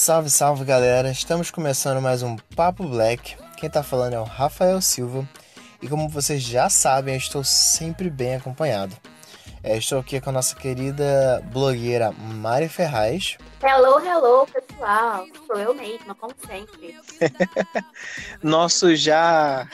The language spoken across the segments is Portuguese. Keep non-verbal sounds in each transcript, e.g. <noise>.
Salve, salve galera! Estamos começando mais um Papo Black. Quem tá falando é o Rafael Silva e, como vocês já sabem, eu estou sempre bem acompanhado. É, estou aqui com a nossa querida blogueira Mari Ferraz. Hello, hello, pessoal. Sou eu mesma, como sempre. <laughs> Nosso já.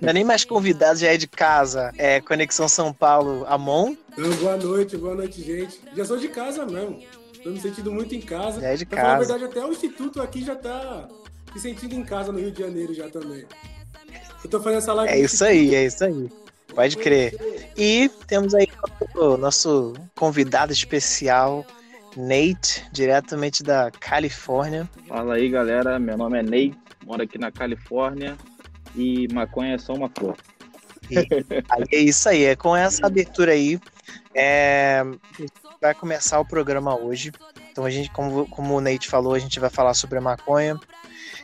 Não é nem mais convidado, já é de casa. É Conexão São Paulo, Amon. boa noite, boa noite, gente. Já sou de casa mesmo. Tô me sentindo muito em casa. Já é de pra casa. falar a verdade, até o Instituto aqui já tá se sentindo em casa no Rio de Janeiro já também. Eu tô fazendo essa live. É isso aí, é isso aí. Pode crer. E temos aí o nosso convidado especial, Nate, diretamente da Califórnia. Fala aí, galera. Meu nome é Nate, moro aqui na Califórnia e maconha é só uma. E, aí é isso aí, é com essa abertura aí. É, vai começar o programa hoje. Então a gente, como, como o Nate falou, a gente vai falar sobre a maconha.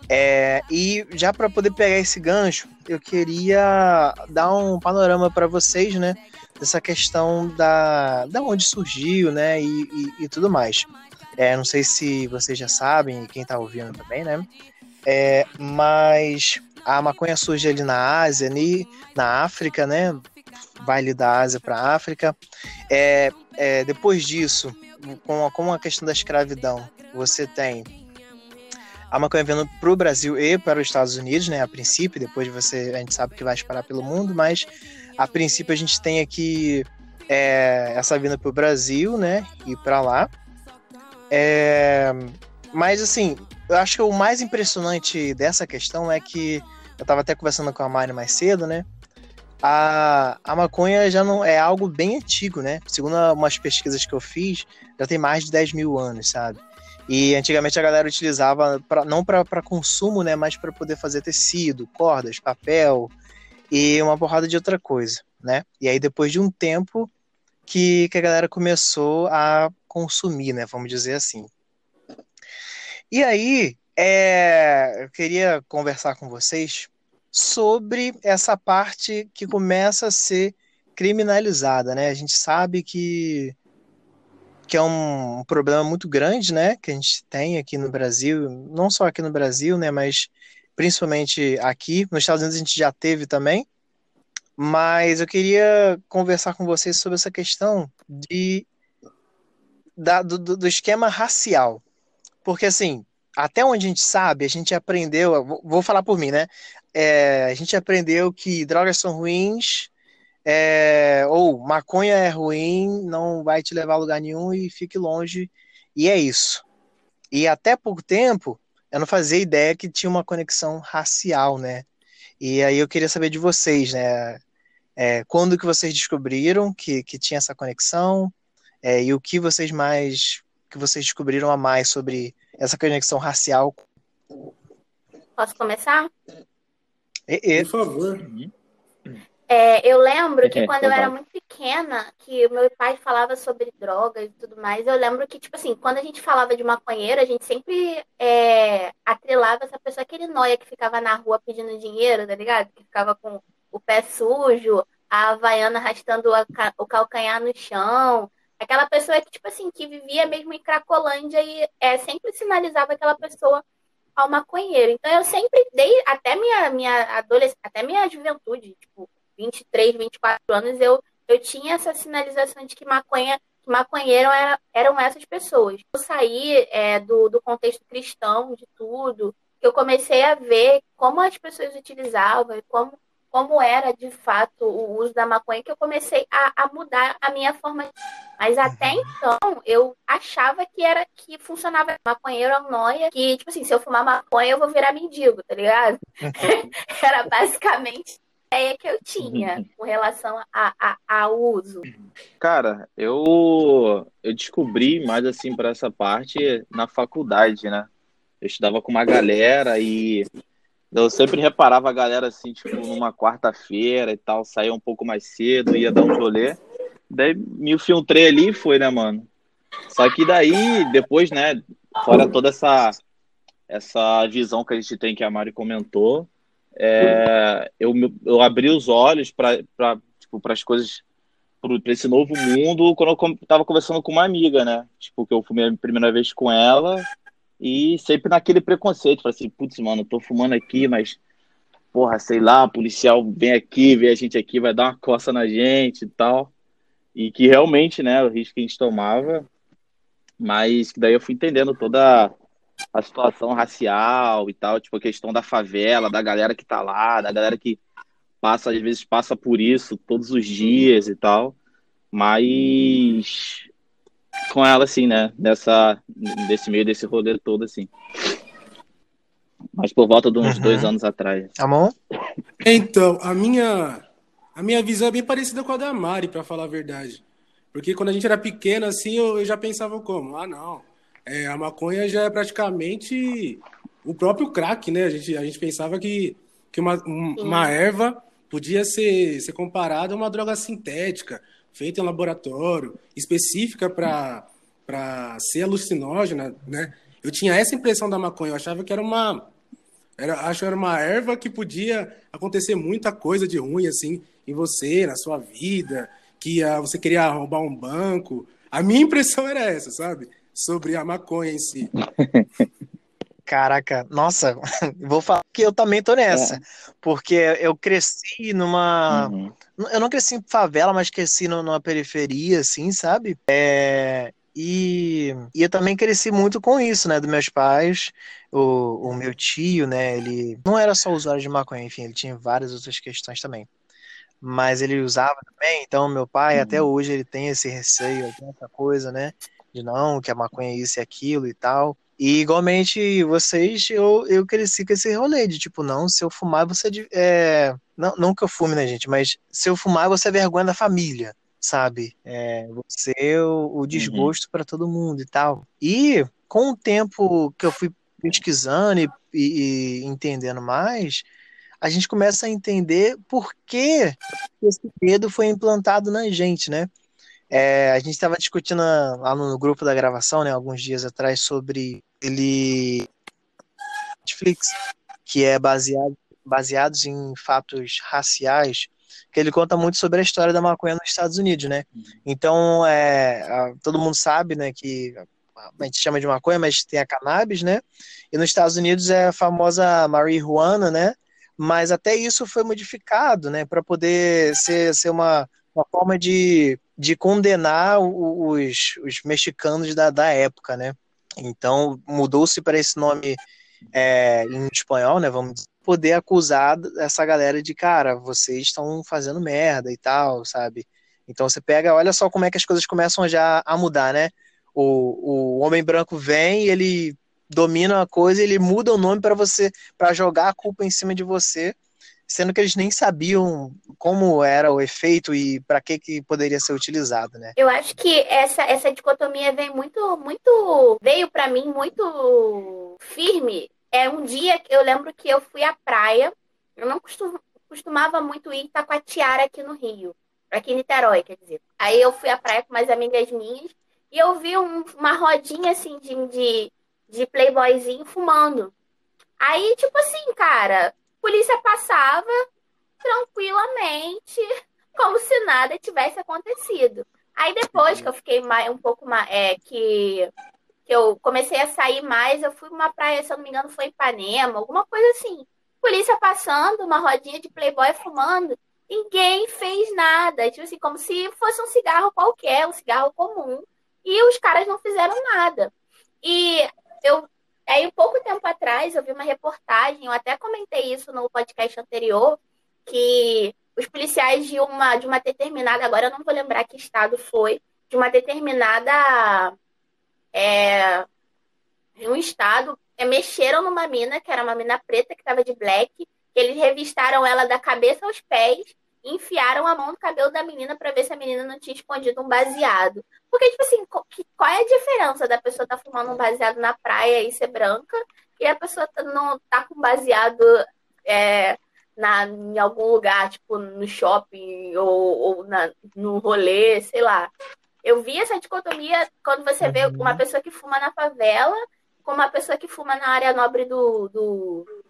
É, e já para poder pegar esse gancho, eu queria dar um panorama para vocês, né? Dessa questão da, da onde surgiu, né? E, e, e tudo mais. É, não sei se vocês já sabem, e quem está ouvindo também, né? É, mas a maconha surge ali na Ásia, ali, na África, né? Vale da Ásia para a África. É, é, depois disso, com a, com a questão da escravidão, você tem a maconha vindo para o Brasil e para os Estados Unidos, né? A princípio, depois você a gente sabe que vai espalhar pelo mundo, mas a princípio a gente tem aqui é, essa vinda para o Brasil, né? E para lá. É, mas assim, eu acho que o mais impressionante dessa questão é que eu estava até conversando com a Mari mais cedo, né? A, a maconha já não é algo bem antigo, né? Segundo umas pesquisas que eu fiz, já tem mais de 10 mil anos, sabe? E antigamente a galera utilizava pra, não para consumo, né, mas para poder fazer tecido, cordas, papel e uma porrada de outra coisa, né? E aí depois de um tempo que, que a galera começou a consumir, né, vamos dizer assim. E aí, é, eu queria conversar com vocês sobre essa parte que começa a ser criminalizada, né? A gente sabe que que é um, problema muito grande, né, que a gente tem aqui no Brasil, não só aqui no Brasil, né, mas principalmente aqui, nos Estados Unidos a gente já teve também, mas eu queria conversar com vocês sobre essa questão de da, do, do esquema racial, porque assim, até onde a gente sabe, a gente aprendeu, vou falar por mim, né, é, a gente aprendeu que drogas são ruins, é, ou maconha é ruim, não vai te levar a lugar nenhum e fique longe. E é isso. E até pouco tempo, eu não fazia ideia que tinha uma conexão racial, né? E aí eu queria saber de vocês, né? É, quando que vocês descobriram que, que tinha essa conexão? É, e o que vocês mais que vocês descobriram a mais sobre essa conexão racial? Posso começar? E... Por favor. É, eu lembro que quando eu era muito pequena, que o meu pai falava sobre drogas e tudo mais, eu lembro que, tipo assim, quando a gente falava de maconheiro, a gente sempre é, atrelava essa pessoa, aquele noia que ficava na rua pedindo dinheiro, tá ligado? Que ficava com o pé sujo, a havaiana arrastando a, o calcanhar no chão. Aquela pessoa que, tipo assim, que vivia mesmo em Cracolândia e é, sempre sinalizava aquela pessoa ao maconheiro. Então eu sempre dei, até minha, minha adolescência, até minha juventude, tipo, 23, 24 anos, eu, eu tinha essa sinalização de que maconha, maconheiro era, eram essas pessoas. Eu saí é, do, do contexto cristão, de tudo, que eu comecei a ver como as pessoas utilizavam e como, como era de fato o uso da maconha, que eu comecei a, a mudar a minha forma. De... Mas até uhum. então eu achava que era que funcionava maconheiro é um noia, que, tipo assim, se eu fumar maconha, eu vou virar mendigo, tá ligado? <laughs> era basicamente ideia que eu tinha uhum. com relação a, a, ao uso? Cara, eu, eu descobri mais assim para essa parte na faculdade, né? Eu estudava com uma galera e eu sempre reparava a galera assim, tipo, numa quarta-feira e tal, saía um pouco mais cedo, ia dar um rolê. Daí me filtrei ali e foi, né, mano? Só que daí, depois, né, fora toda essa, essa visão que a gente tem que a Mari comentou, é, eu, eu abri os olhos para tipo, as coisas, para esse novo mundo, quando eu estava conversando com uma amiga, né? Tipo, que eu fui a primeira vez com ela, E sempre naquele preconceito, falei assim, putz, mano, tô fumando aqui, mas, porra, sei lá, policial vem aqui, vê a gente aqui, vai dar uma coça na gente e tal. E que realmente, né, o risco que a gente tomava, mas daí eu fui entendendo toda a situação racial e tal, tipo, a questão da favela, da galera que tá lá, da galera que passa, às vezes passa por isso todos os dias e tal. Mas com ela, assim, né? Nessa, nesse meio desse rolê todo, assim. Mas por volta de uns uhum. dois anos atrás. Tá bom? Então, a minha, a minha visão é bem parecida com a da Mari, para falar a verdade. Porque quando a gente era pequeno, assim, eu, eu já pensava como? Ah, não. É, a maconha já é praticamente o próprio crack, né? A gente, a gente pensava que, que uma, uma erva podia ser, ser comparada a uma droga sintética, feita em laboratório, específica para ser alucinógena, né? Eu tinha essa impressão da maconha, eu achava que era uma era, acho que era uma erva que podia acontecer muita coisa de ruim assim em você, na sua vida, que uh, você queria roubar um banco. A minha <laughs> impressão era essa, sabe? Sobre a maconha em si. <laughs> Caraca, nossa, <laughs> vou falar que eu também tô nessa. É. Porque eu cresci numa. Uhum. Eu não cresci em favela, mas cresci numa periferia, assim, sabe? É, e, e, eu também cresci muito com isso, né? Dos meus pais. O, o meu tio, né? Ele não era só usuário de maconha, enfim, ele tinha várias outras questões também. Mas ele usava também, então meu pai, uhum. até hoje, ele tem esse receio, tem essa coisa, né? De não, que a maconha é isso e aquilo e tal. E igualmente vocês, eu, eu cresci com esse rolê de tipo, não, se eu fumar, você. É... Não, não que eu fume, né, gente? Mas se eu fumar, você é vergonha da família, sabe? É, você é o, o uhum. desgosto uhum. para todo mundo e tal. E com o tempo que eu fui pesquisando e, e, e entendendo mais, a gente começa a entender por que esse medo foi implantado na gente, né? É, a gente estava discutindo lá no grupo da gravação, né, alguns dias atrás, sobre ele Netflix, que é baseado baseados em fatos raciais, que ele conta muito sobre a história da maconha nos Estados Unidos, né? Então, é, todo mundo sabe, né, que a gente chama de maconha, mas tem a cannabis, né? E nos Estados Unidos é a famosa marihuana, né? Mas até isso foi modificado, né, para poder ser, ser uma, uma forma de, de condenar os, os mexicanos da, da época, né? Então mudou-se para esse nome é, em espanhol, né? Vamos poder acusar essa galera de cara, vocês estão fazendo merda e tal, sabe? Então você pega, olha só como é que as coisas começam já a mudar, né? O, o homem branco vem ele domina a coisa, ele muda o nome para você, para jogar a culpa em cima de você sendo que eles nem sabiam como era o efeito e para que que poderia ser utilizado, né? Eu acho que essa essa dicotomia vem muito muito veio para mim muito firme. É um dia que eu lembro que eu fui à praia. Eu não costum, costumava muito ir em Taquatiara aqui no Rio, aqui em Niterói, quer dizer. Aí eu fui à praia com umas amigas minhas e eu vi um, uma rodinha assim de, de, de playboyzinho fumando. Aí, tipo assim, cara, polícia passava tranquilamente, como se nada tivesse acontecido. Aí depois que eu fiquei mais, um pouco mais. É, que, que eu comecei a sair mais, eu fui uma praia, se eu não me engano, foi em Ipanema, alguma coisa assim. Polícia passando, uma rodinha de playboy fumando. Ninguém fez nada. Tipo assim, como se fosse um cigarro qualquer, um cigarro comum. E os caras não fizeram nada. E eu Aí, um pouco tempo atrás, eu vi uma reportagem, eu até comentei isso no podcast anterior, que os policiais de uma, de uma determinada, agora eu não vou lembrar que estado foi, de uma determinada. É, um estado, é, mexeram numa mina, que era uma mina preta, que estava de black, que eles revistaram ela da cabeça aos pés enfiaram a mão no cabelo da menina para ver se a menina não tinha escondido um baseado. Porque, tipo assim, qual é a diferença da pessoa estar tá fumando um baseado na praia e ser branca e a pessoa tá, não tá com baseado é, na, em algum lugar, tipo no shopping ou, ou na, no rolê, sei lá. Eu vi essa dicotomia quando você vê uma uhum. pessoa que fuma na favela com uma pessoa que fuma na área nobre do, do,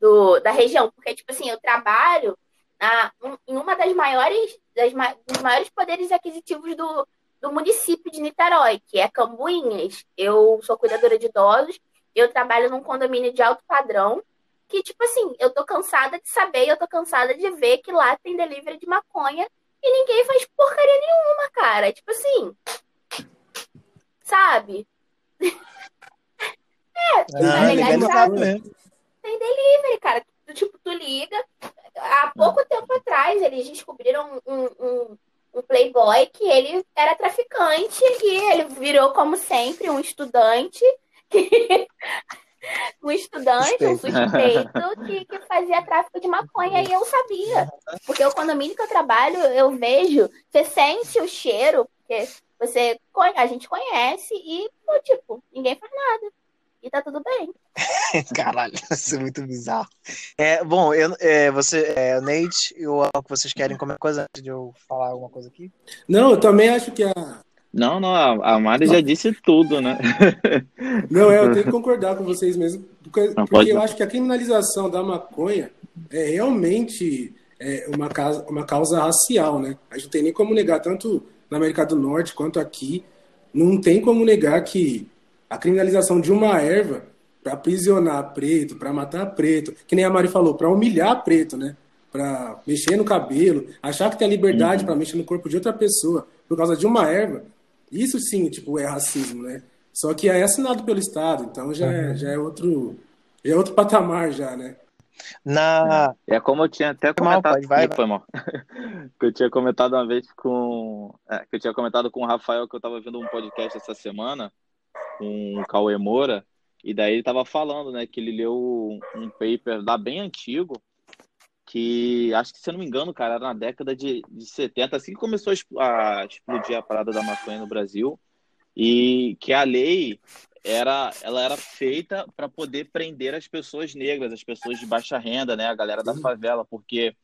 do da região. Porque, tipo assim, eu trabalho na, em uma das maiores, das, dos maiores poderes aquisitivos do, do município de Niterói, que é Cambuinhas. Eu sou cuidadora de idosos eu trabalho num condomínio de alto padrão, que, tipo assim, eu tô cansada de saber, eu tô cansada de ver que lá tem delivery de maconha e ninguém faz porcaria nenhuma, cara. Tipo assim. Sabe? <laughs> é, tá Ah, ligado? legalizado Sabe? mesmo. Tem delivery, cara. Tu, tipo, tu liga. Há pouco tempo atrás, eles descobriram um, um, um playboy que ele era traficante e ele virou, como sempre, um estudante. Que... <laughs> um estudante, um suspeito que, que fazia tráfico de maconha e eu sabia. Porque o condomínio que eu trabalho, eu vejo, você sente o cheiro, porque você, a gente conhece e, tipo, ninguém faz nada. E tá tudo bem. <laughs> Caralho, <laughs> isso é muito bizarro. É, bom, eu, é, você, é, o Nate e o que vocês querem comer coisa antes de eu falar alguma coisa aqui? Não, eu também acho que a. Não, não, a a Mari já disse tudo, né? <laughs> Não, é, eu tenho que concordar com vocês mesmo. Porque, Não, porque eu não. acho que a criminalização da maconha é realmente é, uma, causa, uma causa racial, né? A gente não tem nem como negar, tanto na América do Norte quanto aqui, não tem como negar que a criminalização de uma erva para aprisionar preto, para matar preto, que nem a Mari falou, para humilhar preto, né? Para mexer no cabelo, achar que tem a liberdade Uhum. para mexer no corpo de outra pessoa por causa de uma erva, isso sim, tipo, é racismo, né? Só que é assinado pelo Estado, então já, é, já é outro já é outro patamar já, né? Na. É como eu tinha até mal, comentado. pode, vai, vai. foi mal. <laughs> que eu tinha comentado uma vez com. é, que eu tinha comentado com o Rafael que eu tava vendo um podcast essa semana com o Cauê Moura, e daí ele tava falando, né, que ele leu um paper lá bem antigo, que acho que, se eu não me engano, cara, era na década de, de 70, assim que começou a explodir a parada da maconha no Brasil, e que a lei era, ela era feita para poder prender as pessoas negras, as pessoas de baixa renda, né, a galera da favela, porque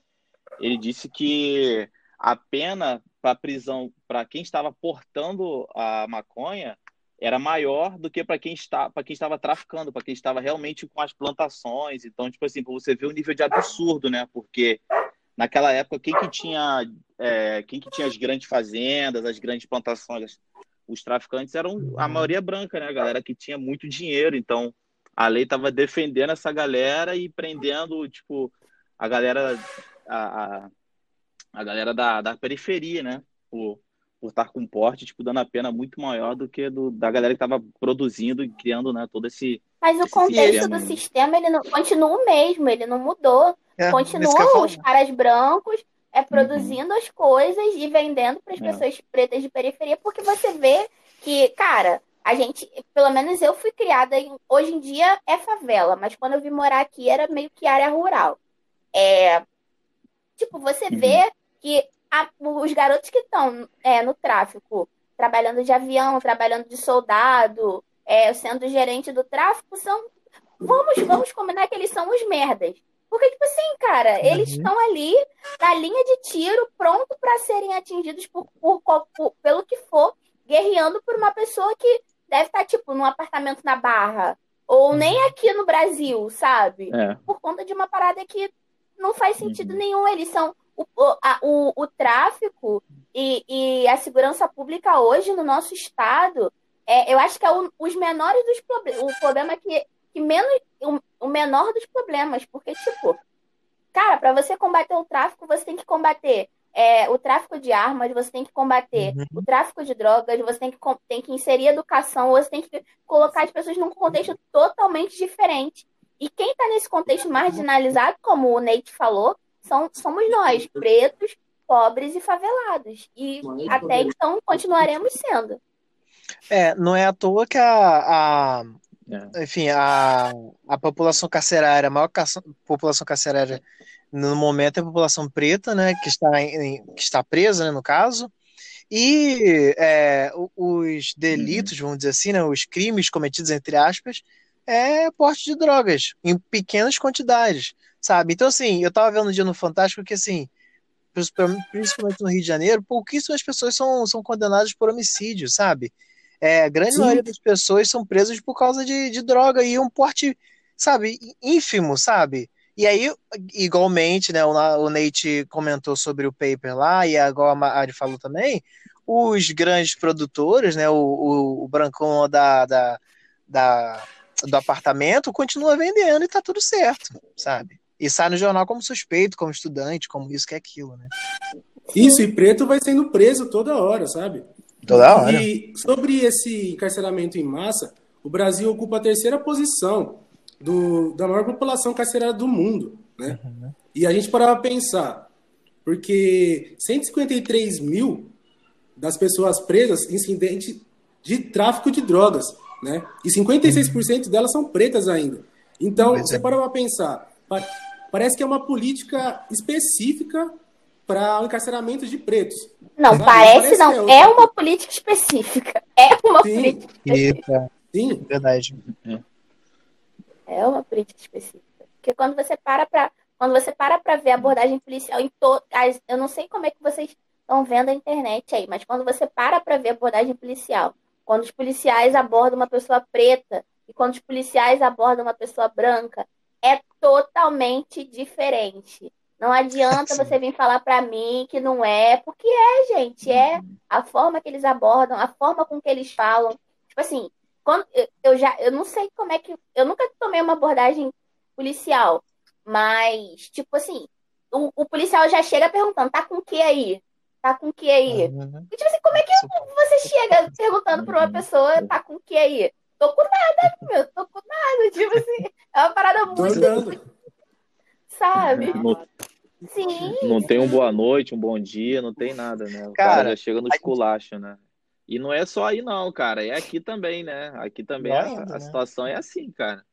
ele disse que a pena para prisão para quem estava portando a maconha era maior do que para quem está quem estava traficando, para quem estava realmente com as plantações. Então, tipo assim, você ver o nível de absurdo, né? Porque naquela época quem que tinha é, quem que tinha as grandes fazendas, as grandes plantações, os traficantes eram a maioria branca, né? A galera que tinha muito dinheiro. Então, a lei estava defendendo essa galera e prendendo, tipo, a galera a, a, a galera da, da periferia, né? Por, por estar com porte, tipo, dando a pena muito maior do que do, da galera que estava produzindo e criando, né, todo esse. Mas o Esse contexto sistema, do né? sistema, ele não, continua o mesmo, ele não mudou. É, os caras brancos é, produzindo as coisas e vendendo para as É. pessoas pretas de periferia, porque você vê que, cara, a gente, pelo menos eu fui criada em, hoje em dia é favela, mas quando eu vim morar aqui era meio que área rural. É, tipo, você Uhum. vê que a- os garotos que estão é, no tráfico, trabalhando de avião, trabalhando de soldado, é, sendo gerente do tráfico, são. Vamos, vamos combinar que eles são os merdas. Porque, tipo assim, cara, eles Uhum. estão ali na linha de tiro, pronto para serem atingidos por, por, por- pelo que for, guerreando por uma pessoa que deve estar, tipo, num apartamento na Barra. Ou nem aqui no Brasil, sabe? É. Por conta de uma parada que não faz sentido Uhum. nenhum. Eles são. O, a- o, o tráfico e, e a segurança pública hoje no nosso estado, é, eu acho que é o- os menores dos problemas. O problema que, que menos. O, o menor dos problemas. Porque, tipo, cara, para você combater o tráfico, você tem que combater é, o tráfico de armas, você tem que combater Uhum. o tráfico de drogas, você tem que, tem que inserir educação, você tem que colocar as pessoas num contexto totalmente diferente. E quem está nesse contexto marginalizado, como o Nate falou, são, somos nós, pretos, pobres e favelados. E até então continuaremos sendo. É, não é à toa que a, a- É. enfim, a, a população carcerária, a maior população carcerária no momento é a população preta, né, que está, em- que está presa, né, no caso, e é, os delitos, vamos dizer assim, né, os crimes cometidos, entre aspas, é porte de drogas, em pequenas quantidades, sabe? Então, assim, eu tava vendo um dia no Fantástico que, assim, principalmente no Rio de Janeiro, pouquíssimas pessoas são, são condenadas por homicídio, sabe? É, a grande Sim. maioria das pessoas são presas por causa de, de droga e um porte, sabe, ínfimo, sabe? E aí, igualmente, né, o, Na- o Nate comentou sobre o paper lá, e agora a Mari falou também, os grandes produtores, né, o, o, o Brancão da, da, da, do apartamento, continua vendendo e tá tudo certo, sabe? E sai no jornal como suspeito, como estudante, como isso que é aquilo, né? Isso, e preto vai sendo preso toda hora, sabe? Toda hora. E sobre esse encarceramento em massa, o Brasil ocupa a terceira posição do, da maior população carcerária do mundo, né? Uhum. E a gente parava pensar, porque 153 mil das pessoas presas incidente de tráfico de drogas, né? E 56% delas são pretas ainda. Então, você é. para pensar, parece que é uma política específica para o encarceramento de pretos. Não, parece, parece não. É, é, uma política específica. <laughs> É uma Sim. política específica. Sim, verdade. É uma política específica. Porque quando você para para quando você para para ver a abordagem policial em todas, eu não sei como é que vocês estão vendo a internet aí, mas quando você para para ver a abordagem policial, quando os policiais abordam uma pessoa preta e quando os policiais abordam uma pessoa branca, é totalmente diferente. Não adianta <laughs> você vir falar para mim que não é, porque é, gente, é a forma que eles abordam, a forma com que eles falam. Tipo assim, quando eu, eu já eu não sei como é que eu nunca tomei uma abordagem policial, mas tipo assim, o, o policial já chega perguntando: "Tá com o que aí?" Tá com o que aí? Uhum. E, tipo assim, como é que você chega perguntando pra uma pessoa, tá com o que aí? Tô com nada, meu, tô com nada. Tipo assim, é uma parada muito. Sabe? Não, Sim. Não tem um boa noite, um bom dia, não tem nada, né? O cara, cara já chega no esculacho, né? E não é só aí, não, cara. É aqui também, né? Aqui também a, a né? situação é assim, cara.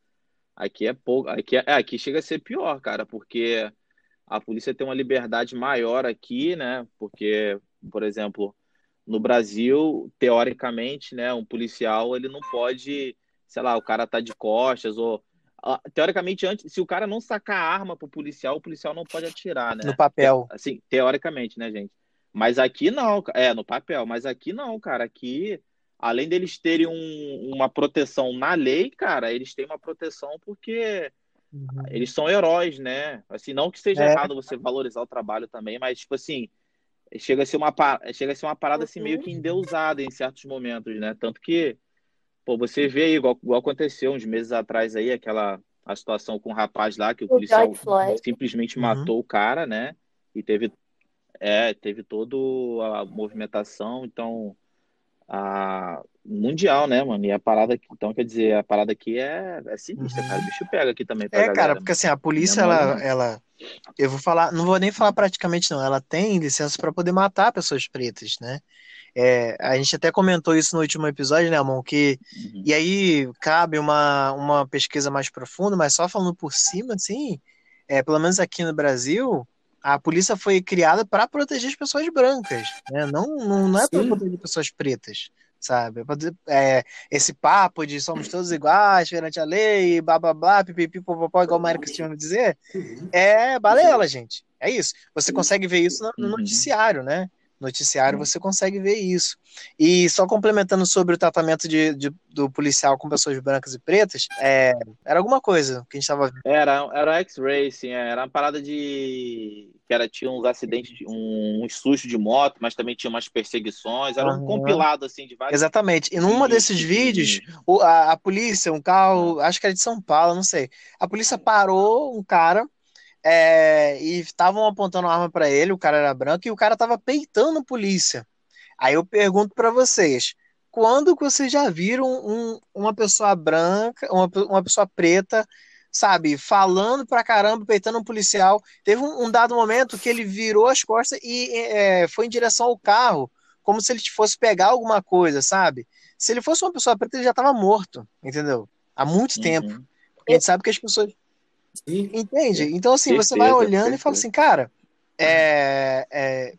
Aqui é pouco. Aqui, é, aqui chega a ser pior, cara, porque a polícia tem uma liberdade maior aqui, né? Porque, por exemplo, no Brasil, teoricamente, né, um policial ele não pode, sei lá, o cara tá de costas ou teoricamente antes, se o cara não sacar a arma pro policial, o policial não pode atirar, né? No papel. Assim, teoricamente, né, gente? Mas aqui não, é, no papel, mas aqui não, cara, aqui além deles terem um, uma proteção na lei, cara, eles têm uma proteção porque Uhum. Eles são heróis, né? Assim, não que seja é. errado você valorizar o trabalho também, mas, tipo assim, chega a ser uma, chega a ser uma parada assim, meio que uhum. endeusada em certos momentos, né? Tanto que, pô, você vê aí, igual, igual aconteceu uns meses atrás aí, aquela a situação com o rapaz lá, que o, o policial simplesmente uhum. matou o cara, né? E teve, é, teve toda a movimentação, então a, mundial, né, mano? E a parada aqui, então, quer dizer, a parada aqui é, é sinistra, uhum. cara. O bicho pega aqui também. é, galera, cara, porque assim, a polícia, ela, ela. Eu vou falar, não vou nem falar praticamente, não. Ela tem licença para poder matar pessoas pretas, né? É, a gente até comentou isso no último episódio, né, Amon? Que, uhum. E aí cabe uma, uma pesquisa mais profunda, mas só falando por cima, assim, é, pelo menos aqui no Brasil, a polícia foi criada para proteger as pessoas brancas, né? Não, não, não é para proteger pessoas pretas, sabe? É, esse papo de somos todos iguais perante a lei, blá blá blá, pipipi, popopó, igual o Mário Cristiano dizer, é balela, gente. É isso. Você consegue ver isso no, no uhum. noticiário, né? Noticiário você consegue ver isso. E só complementando sobre o tratamento de, de do policial com pessoas brancas e pretas, é, era alguma coisa que a gente estava vendo. Era, era X-Ray, sim, é, era uma parada de. que era, tinha uns acidentes, um, um susto de moto, mas também tinha umas perseguições, era uhum. um compilado assim de vários. Exatamente. E numa desses vídeos, a, a polícia, um carro, acho que era de São Paulo, não sei. A polícia parou um cara é, e estavam apontando arma para ele, o cara era branco, e o cara tava peitando a polícia. Aí eu pergunto para vocês, quando que vocês já viram um, uma pessoa branca, uma, uma pessoa preta, sabe, falando pra caramba, peitando um policial? Teve um, um dado momento que ele virou as costas e é, foi em direção ao carro, como se ele fosse pegar alguma coisa, sabe? Se ele fosse uma pessoa preta, ele já estava morto, entendeu? Há muito uhum. tempo. a gente sabe que as pessoas Sim. Entende? Então, assim, você vai olhando e fala assim, cara, é, é,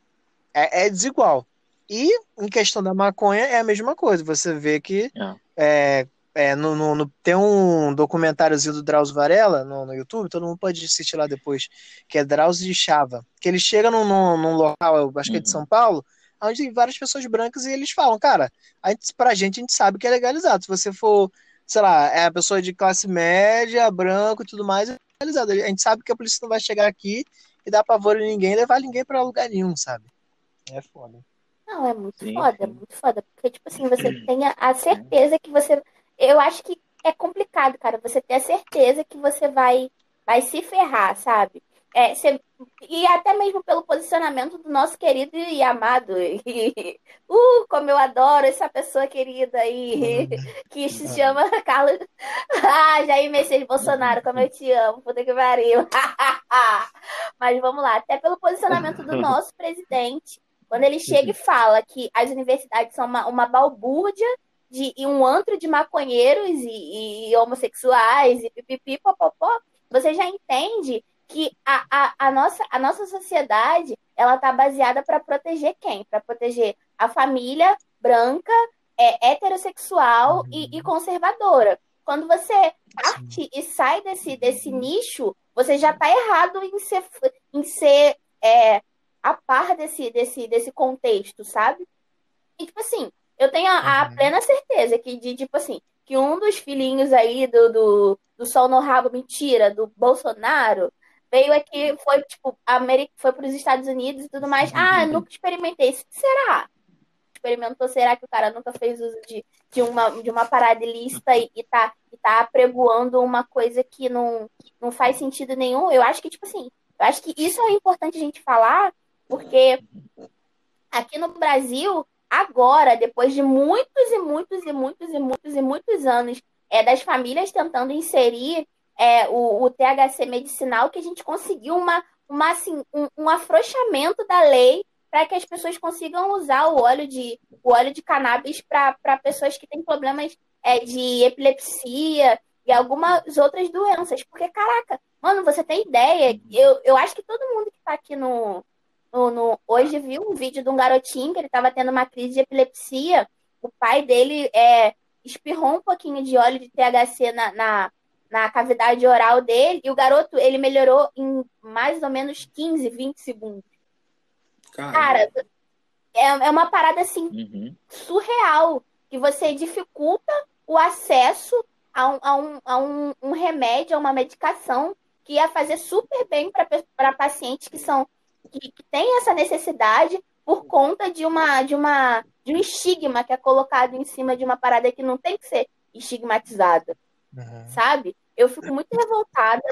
é, é, desigual. E em questão da maconha é a mesma coisa. Você vê que é, é, no, no, no, tem um documentáriozinho do Drauzio Varela no, no, YouTube, todo mundo pode assistir lá depois, que é Drauzio de Chava. Que ele chega num, num, num local, acho que é de uhum. São Paulo, onde tem várias pessoas brancas e eles falam, cara, a gente, pra gente a gente sabe que é legalizado. Se você for sei lá, é a pessoa de classe média, branco e tudo mais, é realizado. A gente sabe que a polícia não vai chegar aqui e dar pavor em ninguém levar ninguém para lugar nenhum, sabe? É foda. Não, é muito sim, foda, sim. é muito foda. Porque, tipo assim, você <clears throat> tenha a certeza que você. Eu acho que é complicado, cara. Você ter a certeza que você vai, vai se ferrar, sabe? É, você, e até mesmo pelo posicionamento do nosso querido e amado. E, <laughs> uh, como eu adoro essa pessoa querida aí, <laughs> que se chama Carlos. <laughs> Ah, Jair Messias Bolsonaro, como eu te amo, puta que pariu. Mas vamos lá, até pelo posicionamento do nosso presidente. Quando ele chega e fala que as universidades são uma, uma balbúrdia de e um antro de maconheiros e, e homossexuais e pipipi, popopó, você já entende que a, a, a, nossa, a nossa sociedade ela tá baseada para proteger quem? Para proteger a família branca, é, heterossexual uhum. e, e, conservadora. Quando você parte e sai desse, desse nicho, você já está errado em ser, em ser é, a par desse, desse, desse contexto, sabe? E, tipo assim, eu tenho a, a uhum. plena certeza que, de, tipo assim, que um dos filhinhos aí do, do, do Sol no Rabo, mentira, do Bolsonaro, veio aqui, foi tipo, América, foi para os Estados Unidos e tudo mais. Ah, nunca experimentei. Será? Experimentou? Será que o cara nunca fez uso de, de, uma, de uma parada ilícita e, e, tá, e tá apregoando uma coisa que não, não faz sentido nenhum? Eu acho que, tipo assim, eu acho que isso é importante a gente falar, porque aqui no Brasil, agora, depois de muitos e muitos e muitos e muitos e muitos anos é, das famílias tentando inserir é, o, o, THC medicinal, que a gente conseguiu uma, uma, assim, um, um afrouxamento da lei para que as pessoas consigam usar o óleo de, o óleo de cannabis para pessoas que têm problemas é, de epilepsia e algumas outras doenças. Porque, caraca, mano, você tem ideia? Eu, eu acho que todo mundo que está aqui no, no, no, Hoje viu um vídeo de um garotinho que ele estava tendo uma crise de epilepsia. O pai dele é, espirrou um pouquinho de óleo de THC na, na na cavidade oral dele e o garoto ele melhorou em mais ou menos 15, 20 segundos. Caramba. Cara, é, é uma parada assim uhum. surreal que você dificulta o acesso a um, a, um, a um, um remédio, a uma medicação que ia fazer super bem para pacientes que são que, que têm essa necessidade por conta de uma de uma de um estigma que é colocado em cima de uma parada que não tem que ser estigmatizada, uhum. sabe? Eu fico muito revoltada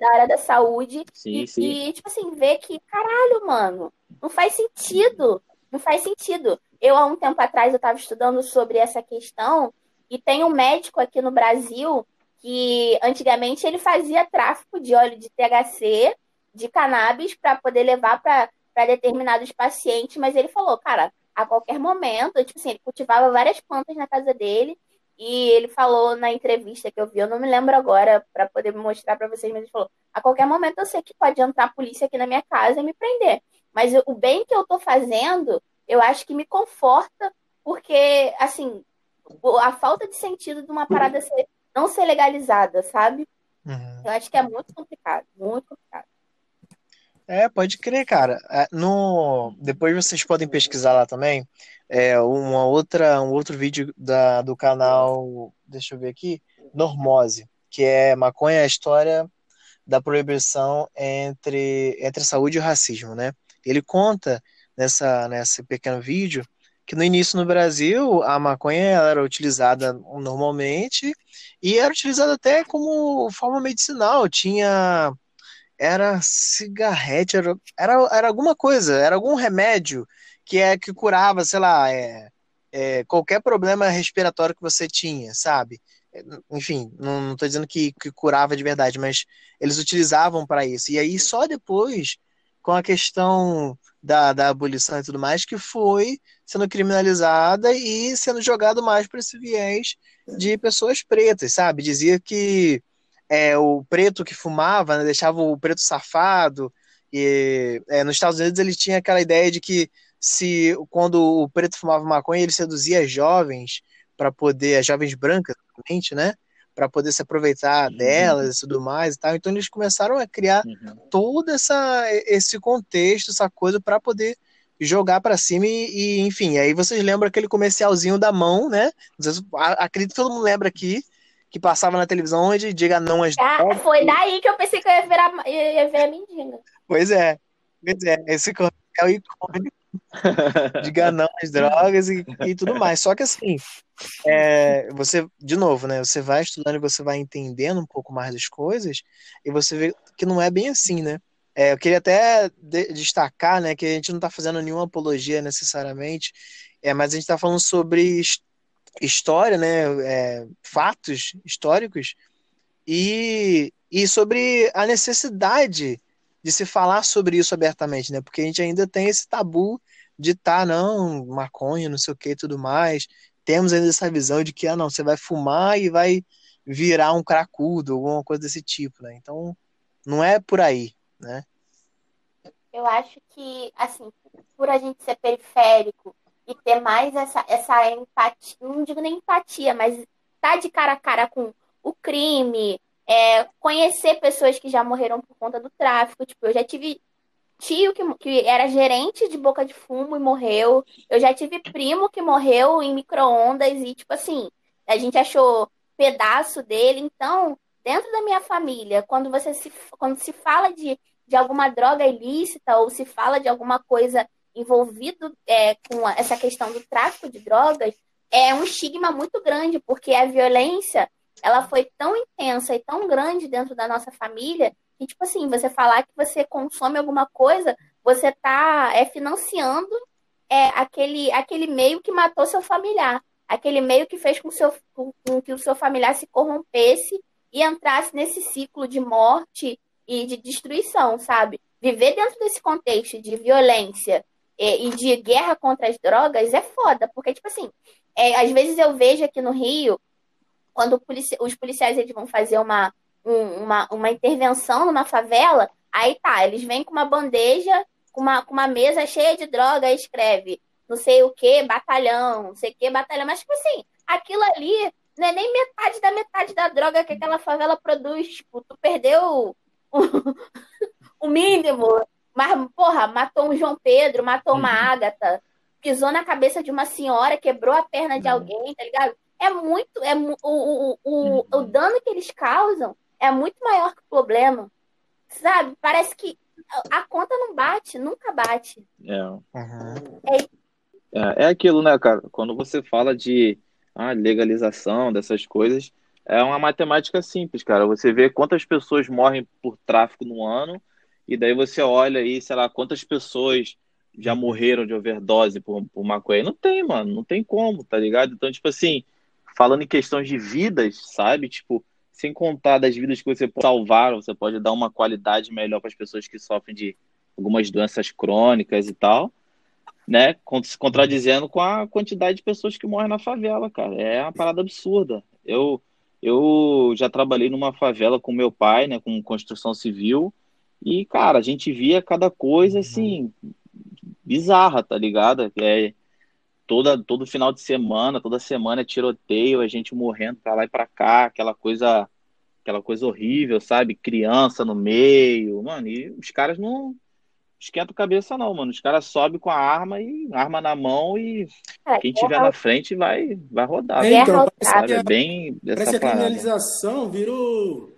da área da saúde sim, e, sim. e, tipo assim, ver que, caralho, mano, não faz sentido. Não faz sentido. Eu, há um tempo atrás, eu estava estudando sobre essa questão e tem um médico aqui no Brasil que antigamente ele fazia tráfico de óleo de THC, de cannabis, para poder levar para determinados pacientes, mas ele falou, cara, a qualquer momento, tipo assim, ele cultivava várias plantas na casa dele e ele falou na entrevista que eu vi, eu não me lembro agora para poder mostrar para vocês, mas ele falou: a qualquer momento eu sei que pode entrar a polícia aqui na minha casa e me prender. Mas o bem que eu estou fazendo, eu acho que me conforta, porque, assim, a falta de sentido de uma parada ser, não ser legalizada, sabe? Uhum. Eu acho que é muito complicado, muito complicado. É, pode crer, cara. É, no... Depois vocês podem pesquisar lá também. É, uma outra, um outro vídeo da, do canal, deixa eu ver aqui, Normose, que é maconha, a história da proibição entre, entre saúde e racismo, né? Ele conta nessa, nesse pequeno vídeo que no início no Brasil a maconha era utilizada normalmente e era utilizada até como forma medicinal. Tinha era cigarrete, era, era, era alguma coisa, era algum remédio que é que curava, sei lá, é, é, qualquer problema respiratório que você tinha, sabe? Enfim, não estou dizendo que, que curava de verdade, mas eles utilizavam para isso. E aí só depois, com a questão da, da abolição e tudo mais, que foi sendo criminalizada e sendo jogado mais para esse viés de pessoas pretas, sabe? Dizia que é, o preto que fumava, né, deixava o preto safado. E é, nos Estados Unidos ele tinha aquela ideia de que se quando o preto fumava maconha ele seduzia as jovens para poder, as jovens brancas, né? Para poder se aproveitar uhum. delas e tudo mais e tal. Então eles começaram a criar uhum. todo essa, esse contexto, essa coisa para poder jogar para cima e, e, enfim, aí vocês lembram aquele comercialzinho da mão, né? Acredito que todo mundo lembra aqui, que passava na televisão onde diga não às ah, drogas. Foi daí que eu pensei que eu ia ver a, ia ver a mendiga. Pois é, pois é, esse comercial icônico diga não às drogas e, e tudo mais. Só que assim, é, você, de novo, né? Você vai estudando e você vai entendendo um pouco mais das coisas e você vê que não é bem assim, né? É, eu queria até de, destacar, né, que a gente não está fazendo nenhuma apologia necessariamente, é, mas a gente está falando sobre história, né, é, fatos históricos e, e sobre a necessidade de se falar sobre isso abertamente, né? Porque a gente ainda tem esse tabu de tá, não, maconha, não sei o que e tudo mais. Temos ainda essa visão de que, ah, não, você vai fumar e vai virar um cracudo, alguma coisa desse tipo, né? Então, não é por aí, né? Eu acho que, assim, por a gente ser periférico e ter mais essa, essa empatia, não digo nem empatia, mas tá de cara a cara com o crime, é, conhecer pessoas que já morreram por conta do tráfico. Tipo, eu já tive tio que, que era gerente de boca de fumo e morreu. Eu já tive primo que morreu em micro-ondas e, tipo assim, a gente achou pedaço dele. Então, dentro da minha família, quando você se, quando se fala de, de alguma droga ilícita ou se fala de alguma coisa envolvido é, com essa questão do tráfico de drogas, é um estigma muito grande, porque a violência ela foi tão intensa e tão grande dentro da nossa família que, tipo assim, você falar que você consome alguma coisa, você tá é, financiando é, aquele, aquele meio que matou seu familiar. Aquele meio que fez com, seu, com, com que o seu familiar se corrompesse e entrasse nesse ciclo de morte e de destruição, sabe? Viver dentro desse contexto de violência e, e de guerra contra as drogas é foda, porque, tipo assim, é, às vezes eu vejo aqui no Rio quando os policiais eles vão fazer uma, um, uma, uma intervenção numa favela, aí tá, eles vêm com uma bandeja, com uma, com uma mesa cheia de droga, e escreve não sei o que, batalhão, não sei o que, batalhão. Mas, tipo assim, aquilo ali não é nem metade da metade da droga que aquela favela produz. Tipo, tu perdeu o, <laughs> o mínimo. Mas, porra, matou um João Pedro, matou uma uhum. Ágata, pisou na cabeça de uma senhora, quebrou a perna de uhum. alguém, tá ligado? É muito. É, o, o, o, o uhum. dano que eles causam é muito maior que o problema. Sabe? Parece que a conta não bate, nunca bate. É. Uhum. É, é, é aquilo, né, cara? Quando você fala de ah, legalização dessas coisas, é uma matemática simples, cara. Você vê quantas pessoas morrem por tráfico no ano, e daí você olha aí, sei lá, quantas pessoas já morreram de overdose por, por maconha. Não tem, mano, não tem como, tá ligado? Então, tipo assim, falando em questões de vidas, sabe? Tipo, sem contar das vidas que você pode salvar, você pode dar uma qualidade melhor para as pessoas que sofrem de algumas doenças crônicas e tal, né? Se contradizendo com a quantidade de pessoas que morrem na favela, cara. É uma parada absurda. Eu, eu já trabalhei numa favela com meu pai, né? Com construção civil. E, cara, a gente via cada coisa assim, bizarra, tá ligado? É, toda, todo final de semana, toda semana é tiroteio, a gente morrendo pra lá e pra cá, aquela coisa, aquela coisa horrível, sabe? Criança no meio, mano, e os caras não esquentam cabeça não, mano. Os caras sobem com a arma e arma na mão e é, quem tiver na frente vai, vai rodar. É, então, sabe? É bem parece que a criminalização virou,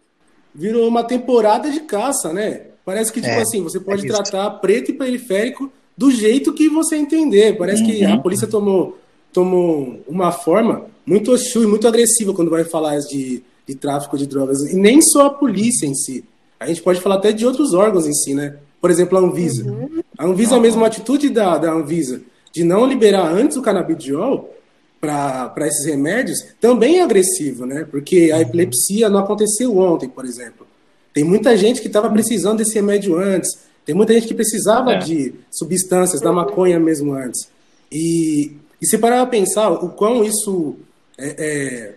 virou uma temporada de caça, né? Parece que, tipo é, assim, você pode é tratar preto e periférico do jeito que você entender. Parece uhum. que a uhum. polícia tomou, tomou uma forma muito hostil e muito agressiva quando vai falar de, de tráfico de drogas. E nem só a polícia em si. A gente pode falar até de outros órgãos em si, né? Por exemplo, a Anvisa. Uhum. A Anvisa, a atitude da, da Anvisa de não liberar antes o canabidiol para esses remédios também é agressivo, né? Porque a uhum. epilepsia não aconteceu ontem, por exemplo. Tem muita gente que estava precisando desse remédio antes. Tem muita gente que precisava é. de substâncias, da maconha mesmo antes. E, e se parar para pensar o quão isso é, é,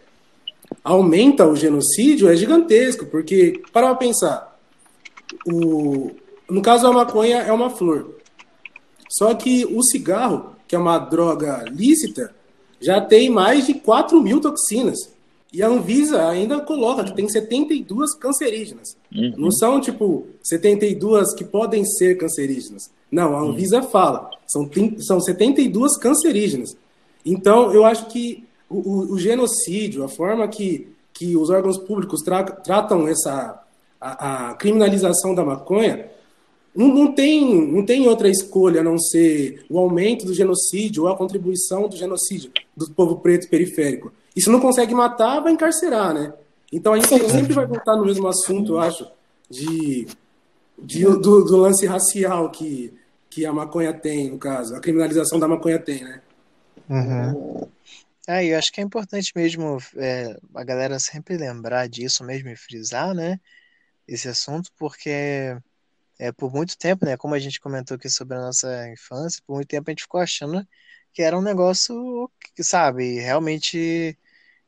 aumenta o genocídio, é gigantesco, porque, para para pensar, o, no caso a maconha é uma flor. Só que o cigarro, que é uma droga lícita, já tem mais de 4 mil toxinas. E a Anvisa ainda coloca que tem 72 cancerígenas. Uhum. Não são, tipo, 72 que podem ser cancerígenas. Não, a Anvisa uhum. fala. São, são 72 cancerígenas. Então, eu acho que o, o, o genocídio, a forma que, que os órgãos públicos tra tratam essa a, a, criminalização da maconha, não, não, tem, não tem outra escolha a não ser o aumento do genocídio ou a contribuição do genocídio do povo preto periférico. E se não consegue matar, vai encarcerar, né? Então a gente Sim. sempre vai voltar no mesmo assunto, eu acho, de, de do, do, lance racial que, que a maconha tem, no caso, a criminalização da maconha tem, né? Uhum. É, eu acho que é importante mesmo é, a galera sempre lembrar disso mesmo e frisar, né? Esse assunto, porque é, por muito tempo, né? Como a gente comentou aqui sobre a nossa infância, por muito tempo a gente ficou achando que era um negócio que, sabe, realmente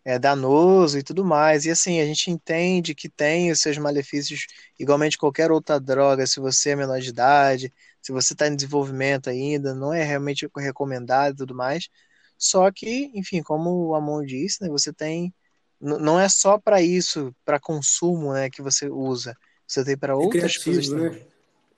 é danoso e tudo mais. E assim, a gente entende que tem os seus malefícios, igualmente qualquer outra droga, se você é menor de idade, se você está em desenvolvimento ainda, não é realmente recomendado e tudo mais. Só que, enfim, como o Amon disse, né, você tem. Não é só para isso, para consumo, né, que você usa. Você tem para outras coisas né?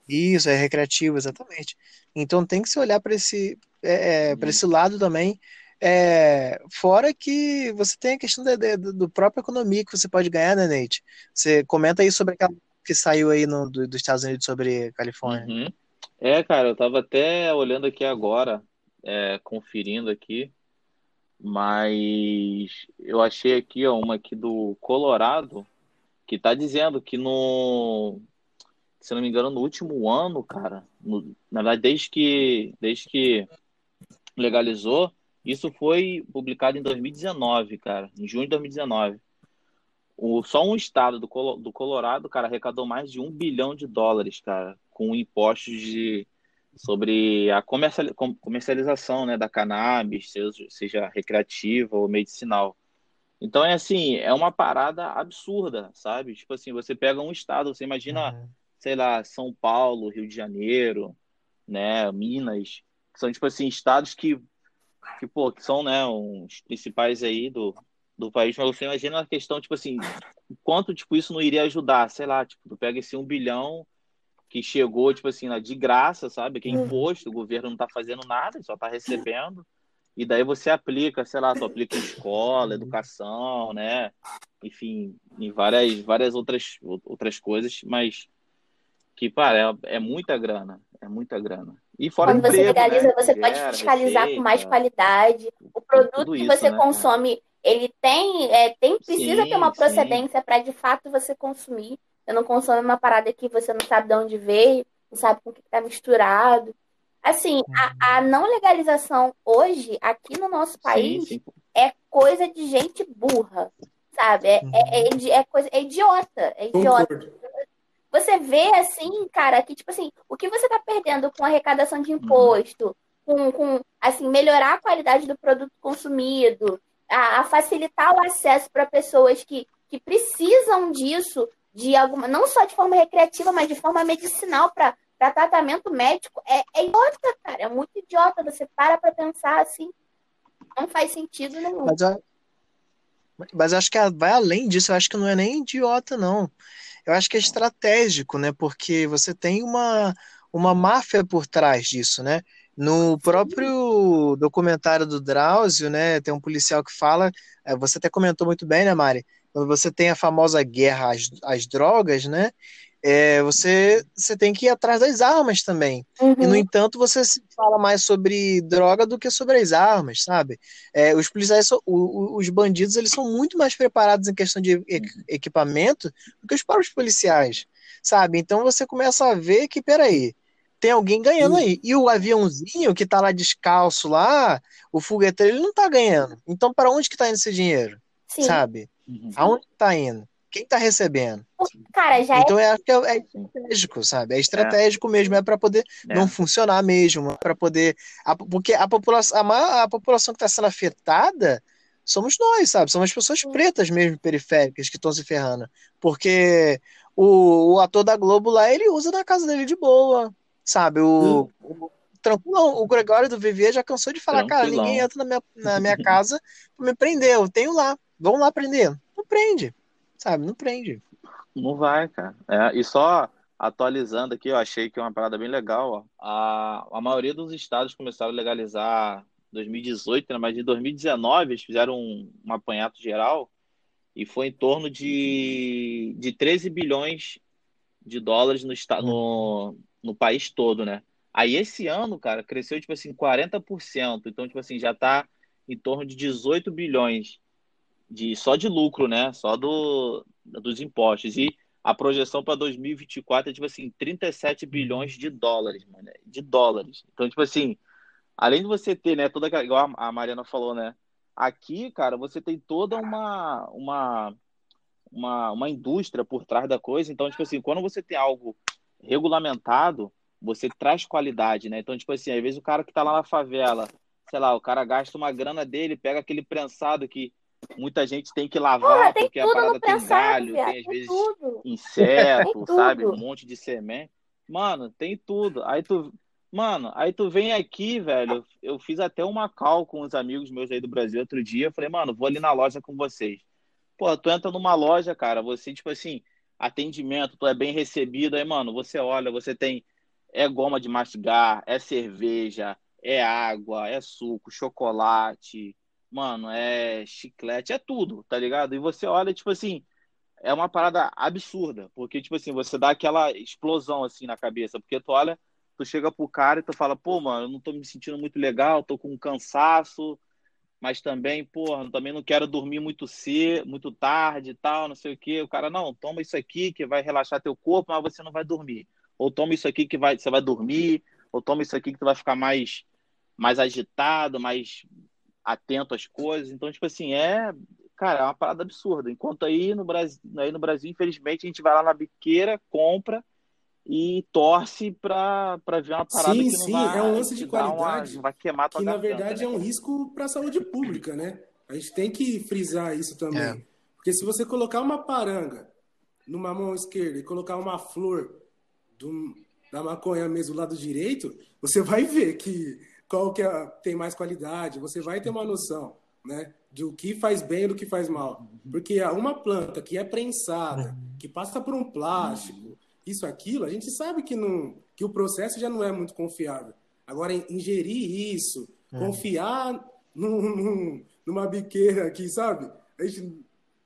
Isso, é recreativo, exatamente. Então tem que se olhar para esse, é, é, para esse lado também. É, fora que você tem a questão de, de, do próprio economia que você pode ganhar, né, Nate? Você comenta aí sobre aquela que saiu aí no, do, dos Estados Unidos sobre Califórnia. Uhum. É, cara, eu tava até olhando aqui agora, é, conferindo aqui, mas eu achei aqui ó, uma aqui do Colorado que tá dizendo que no se não me engano, no último ano, cara, no, na verdade, desde que, desde que legalizou, isso foi publicado em 2019, cara, em junho de 2019. O, só um estado do, do Colorado, cara, arrecadou mais de um bilhão de dólares, cara, com impostos de, sobre a comercial, comercialização né, da cannabis, seja, seja recreativa ou medicinal. Então é assim, é uma parada absurda, sabe? Tipo assim, você pega um estado, você imagina uhum sei lá, São Paulo, Rio de Janeiro, né, Minas, são, tipo assim, estados que, que, pô, que são, né, os principais aí do, do país, mas você imagina a questão, tipo assim, quanto, tipo, isso não iria ajudar, sei lá, tipo, tu pega esse um bilhão que chegou, tipo assim, de graça, sabe, que é imposto, o governo não tá fazendo nada, só tá recebendo, e daí você aplica, sei lá, tu aplica em escola, educação, né, enfim, em várias, várias outras, outras coisas, mas que, para, é, é muita grana. É muita grana. E fora Quando emprego, você legaliza, né? você pode fiscalizar receita, com mais qualidade. O produto que você né? consome, ele tem, é, tem precisa sim, ter uma procedência para de fato você consumir. Você não consome uma parada que você não sabe de onde veio, não sabe com o que está misturado. Assim, a, a, uhum. não legalização hoje, aqui no nosso país, sim, sim. é coisa de gente burra, sabe? É, é, é, uhum. é, coisa, é idiota. É idiota. Concordo. Você vê assim, cara, que tipo assim, o que você está perdendo com arrecadação de imposto, com, com assim, melhorar a qualidade do produto consumido, a, a facilitar o acesso para pessoas que, que precisam disso, de alguma, não só de forma recreativa, mas de forma medicinal para para tratamento médico é, é idiota, cara. É muito idiota. Você para para pensar assim. Não faz sentido nenhum. Mas, mas acho que vai além disso. Eu acho que não é nem idiota, não eu acho que é estratégico, né? Porque você tem uma, uma máfia por trás disso, né? No próprio documentário do Drauzio, né, tem um policial que fala, é, você até comentou muito bem, né, Mari? Quando você tem a famosa guerra às, às drogas, né? É, você, você tem que ir atrás das armas também. Uhum. E, no uhum. entanto, você fala mais sobre droga do que sobre as armas, sabe? É, os policiais, os bandidos, eles são muito mais preparados em questão de equipamento do que os próprios policiais, sabe? Então você começa a ver que, peraí, tem alguém ganhando uhum. aí. E o aviãozinho que tá lá descalço lá, o fogueteiro, ele não tá ganhando. Então, para onde que tá indo esse dinheiro? Sim. Sabe? Uhum. Aonde tá indo? Quem está recebendo? Cara, já é então é... eu acho que é, é estratégico, sabe? É estratégico é. mesmo, é para poder é. não funcionar mesmo, é para poder. A, porque a população, a, maior, a população que está sendo afetada somos nós, sabe? São as pessoas pretas mesmo, periféricas, que estão se ferrando. Porque o, o, ator da Globo lá, ele usa na casa dele de boa, sabe? O, hum. o tranquilão. O Gregório do Vivier já cansou de falar, cara, ninguém entra na minha, na minha casa pra me prender. Eu tenho lá. Vamos lá prender. Não prende sabe? Não prende. Não vai, cara. É, e só atualizando aqui, eu achei que é uma parada bem legal. Ó. A, a maioria dos estados começaram a legalizar 2018, né? mas em 2019 eles fizeram um, um apanhado geral e foi em torno de, de 13 bilhões de dólares no, no, no país todo, né? Aí esse ano, cara, cresceu tipo assim 40%. Então, tipo assim, já tá em torno de 18 bilhões de só de lucro, né? Só do dos impostos. E a projeção para 2024 é tipo assim, 37 bilhões de dólares, mano, de dólares. Então, tipo assim, além de você ter, né, toda igual a Mariana falou, né? Aqui, cara, você tem toda uma uma uma, uma indústria por trás da coisa. Então, tipo assim, quando você tem algo regulamentado, você traz qualidade, né? Então, tipo assim, às vezes o cara que tá lá na favela, sei lá, o cara gasta uma grana dele, pega aquele prensado que muita gente tem que lavar, Porra, porque a parada tem galho, tem às tem vezes tudo. inseto, sabe? Um monte de semente. Mano, tem tudo. Aí tu. Mano, aí tu vem aqui, velho. Eu fiz até uma call com uns amigos meus aí do Brasil outro dia. Eu falei, mano, vou ali na loja com vocês. Pô, tu entra numa loja, cara, você, tipo assim, atendimento, tu é bem recebido, aí, mano, você olha, você tem é goma de mastigar, é cerveja, é água, é suco, chocolate, mano, é chiclete, é tudo, tá ligado? E você olha, tipo assim, é uma parada absurda, porque, tipo assim, você dá aquela explosão, assim, na cabeça, porque tu olha, tu chega pro cara e tu fala, pô, mano, eu não tô me sentindo muito legal, tô com um cansaço, mas também, porra, também não quero dormir muito cedo, muito tarde e tal, não sei o quê. O cara, não, toma isso aqui que vai relaxar teu corpo, mas você não vai dormir. Ou toma isso aqui que vai, você vai dormir, ou toma isso aqui que tu vai ficar mais, mais agitado, mais atento às coisas. Então, tipo assim, é, cara, é uma parada absurda. Enquanto aí no Brasil, aí no Brasil, infelizmente, a gente vai lá na biqueira, compra e torce para ver uma parada sim, que não sim, vai, é um lance de qualidade uma, vai queimar tua que garganta, na verdade né? é um risco para a saúde pública, né? A gente tem que frisar isso também, é. porque se você colocar uma paranga numa mão esquerda e colocar uma flor do, da maconha mesmo do lado direito, você vai ver que qual que é, tem mais qualidade, você vai ter uma noção, né? Do que faz bem e do que faz mal. Porque uma planta que é prensada, que passa por um plástico, isso, aquilo, a gente sabe que, não, que o processo já não é muito confiável. Agora, ingerir isso, é. confiar num, num, numa biqueira aqui, sabe? A gente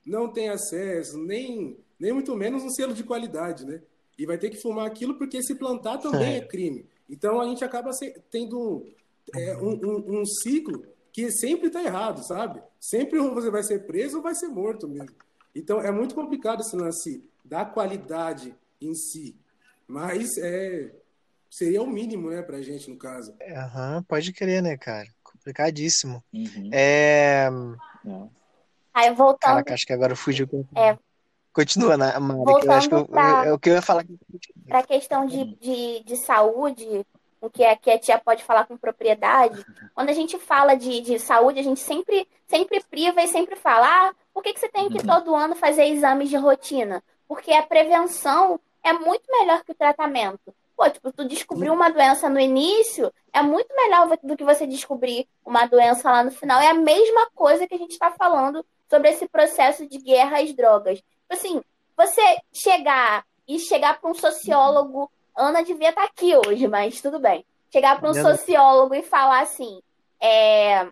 não tem acesso, nem, nem muito menos um selo de qualidade, né? E vai ter que fumar aquilo porque se plantar também é, é crime. Então a gente acaba tendo é, um, um, um, ciclo que sempre está errado, sabe? Sempre você vai ser preso ou vai ser morto mesmo. Então é muito complicado esse lance da qualidade em si. Mas é, seria o mínimo, né, pra gente, no caso. Aham, pode crer, né, cara? Complicadíssimo. Uhum. É... Aí, voltando... Caraca, acho que agora fugiu. É. Continua, né, Mari, voltando eu acho que eu, pra... eu, o que eu ia falar. Pra questão de, de, de saúde, o que, é, que a tia pode falar com propriedade, <laughs> quando a gente fala de, de saúde, a gente sempre, sempre priva e sempre fala, ah, por que, que você tem que uhum. todo ano fazer exames de rotina? Porque a prevenção é muito melhor que o tratamento. Pô, tipo, tu descobrir uma doença no início é muito melhor do que você descobrir uma doença lá no final. É a mesma coisa que a gente está falando sobre esse processo de guerra às drogas. Tipo assim, você chegar e chegar para um sociólogo, Ana devia estar tá aqui hoje, mas tudo bem. Chegar para um sociólogo e falar assim, é,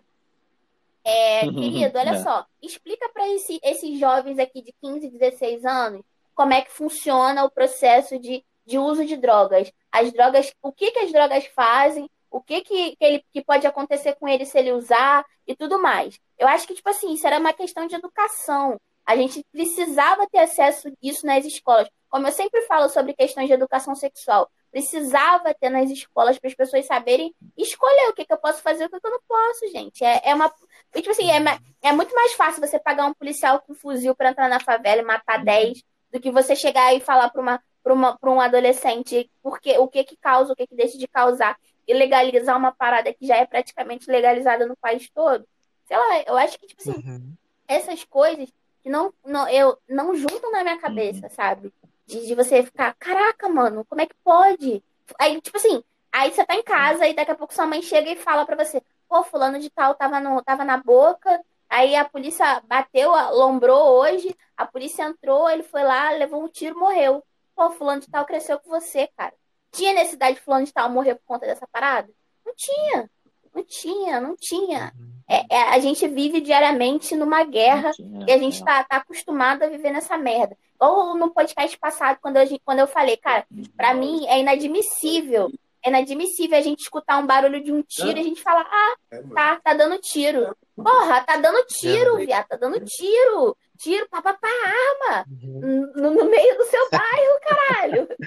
é, querido, olha é. só, explica para esse, esses jovens aqui de 15, 16 anos como é que funciona o processo de, de uso de drogas. As drogas, o que, que as drogas fazem, o que, que, que, ele, que pode acontecer com ele se ele usar e tudo mais. Eu acho que, tipo assim, isso era uma questão de educação. A gente precisava ter acesso a isso nas escolas. Como eu sempre falo sobre questões de educação sexual, precisava ter nas escolas para as pessoas saberem escolher o que, que eu posso fazer e o que, que eu não posso, gente. É, é uma. Tipo assim, é, é muito mais fácil você pagar um policial com um fuzil para entrar na favela e matar 10 do que você chegar e falar para uma para um adolescente porque o que que causa, o que que deixa de causar e legalizar uma parada que já é praticamente legalizada no país todo. Sei lá, eu acho que tipo assim, uhum. essas coisas que não, não eu não juntam na minha cabeça, uhum. sabe? De, de, você ficar, caraca, mano, como é que pode? Aí, tipo assim, aí você tá em casa e daqui a pouco sua mãe chega e fala para você, pô, fulano de tal tava, no, tava na boca Aí a polícia bateu, lombrou hoje, a polícia entrou, ele foi lá, levou um tiro, morreu. Pô, fulano de tal cresceu com você, cara. Tinha necessidade de fulano de tal morrer por conta dessa parada? Não tinha. Não tinha, não tinha. Uhum. É, é, a gente vive diariamente numa guerra e a gente está tá acostumado a viver nessa merda. Ou no podcast passado, quando eu, quando eu falei, cara, para mim é inadmissível. É inadmissível a gente escutar um barulho de um tiro e a gente falar, ah, tá, tá dando tiro. Porra, tá dando tiro, viado, tá dando tiro. Tiro, papapá, arma. Uhum. No, no, meio do seu bairro, caralho. <laughs>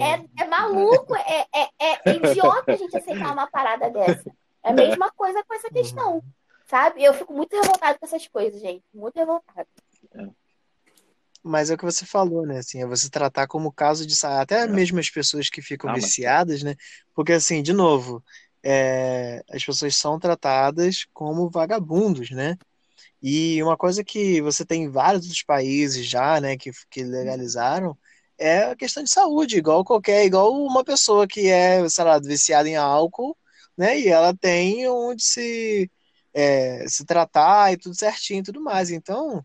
É, é, é maluco, é, é, é idiota a gente aceitar uma parada dessa. É a mesma coisa com essa questão, uhum. sabe? Eu fico muito revoltado com essas coisas, gente. Muito revoltado. Mas é o que você falou, né? Assim, é você tratar como caso de até é. mesmo as pessoas que ficam ah, viciadas, né? Porque assim, de novo, é... as pessoas são tratadas como vagabundos, né? E uma coisa que você tem em vários outros países já, né, que, que legalizaram, é a questão de saúde, igual qualquer, igual uma pessoa que é, sei lá, viciada em álcool, né? E ela tem onde se, é, se tratar e tudo certinho e tudo mais. Então,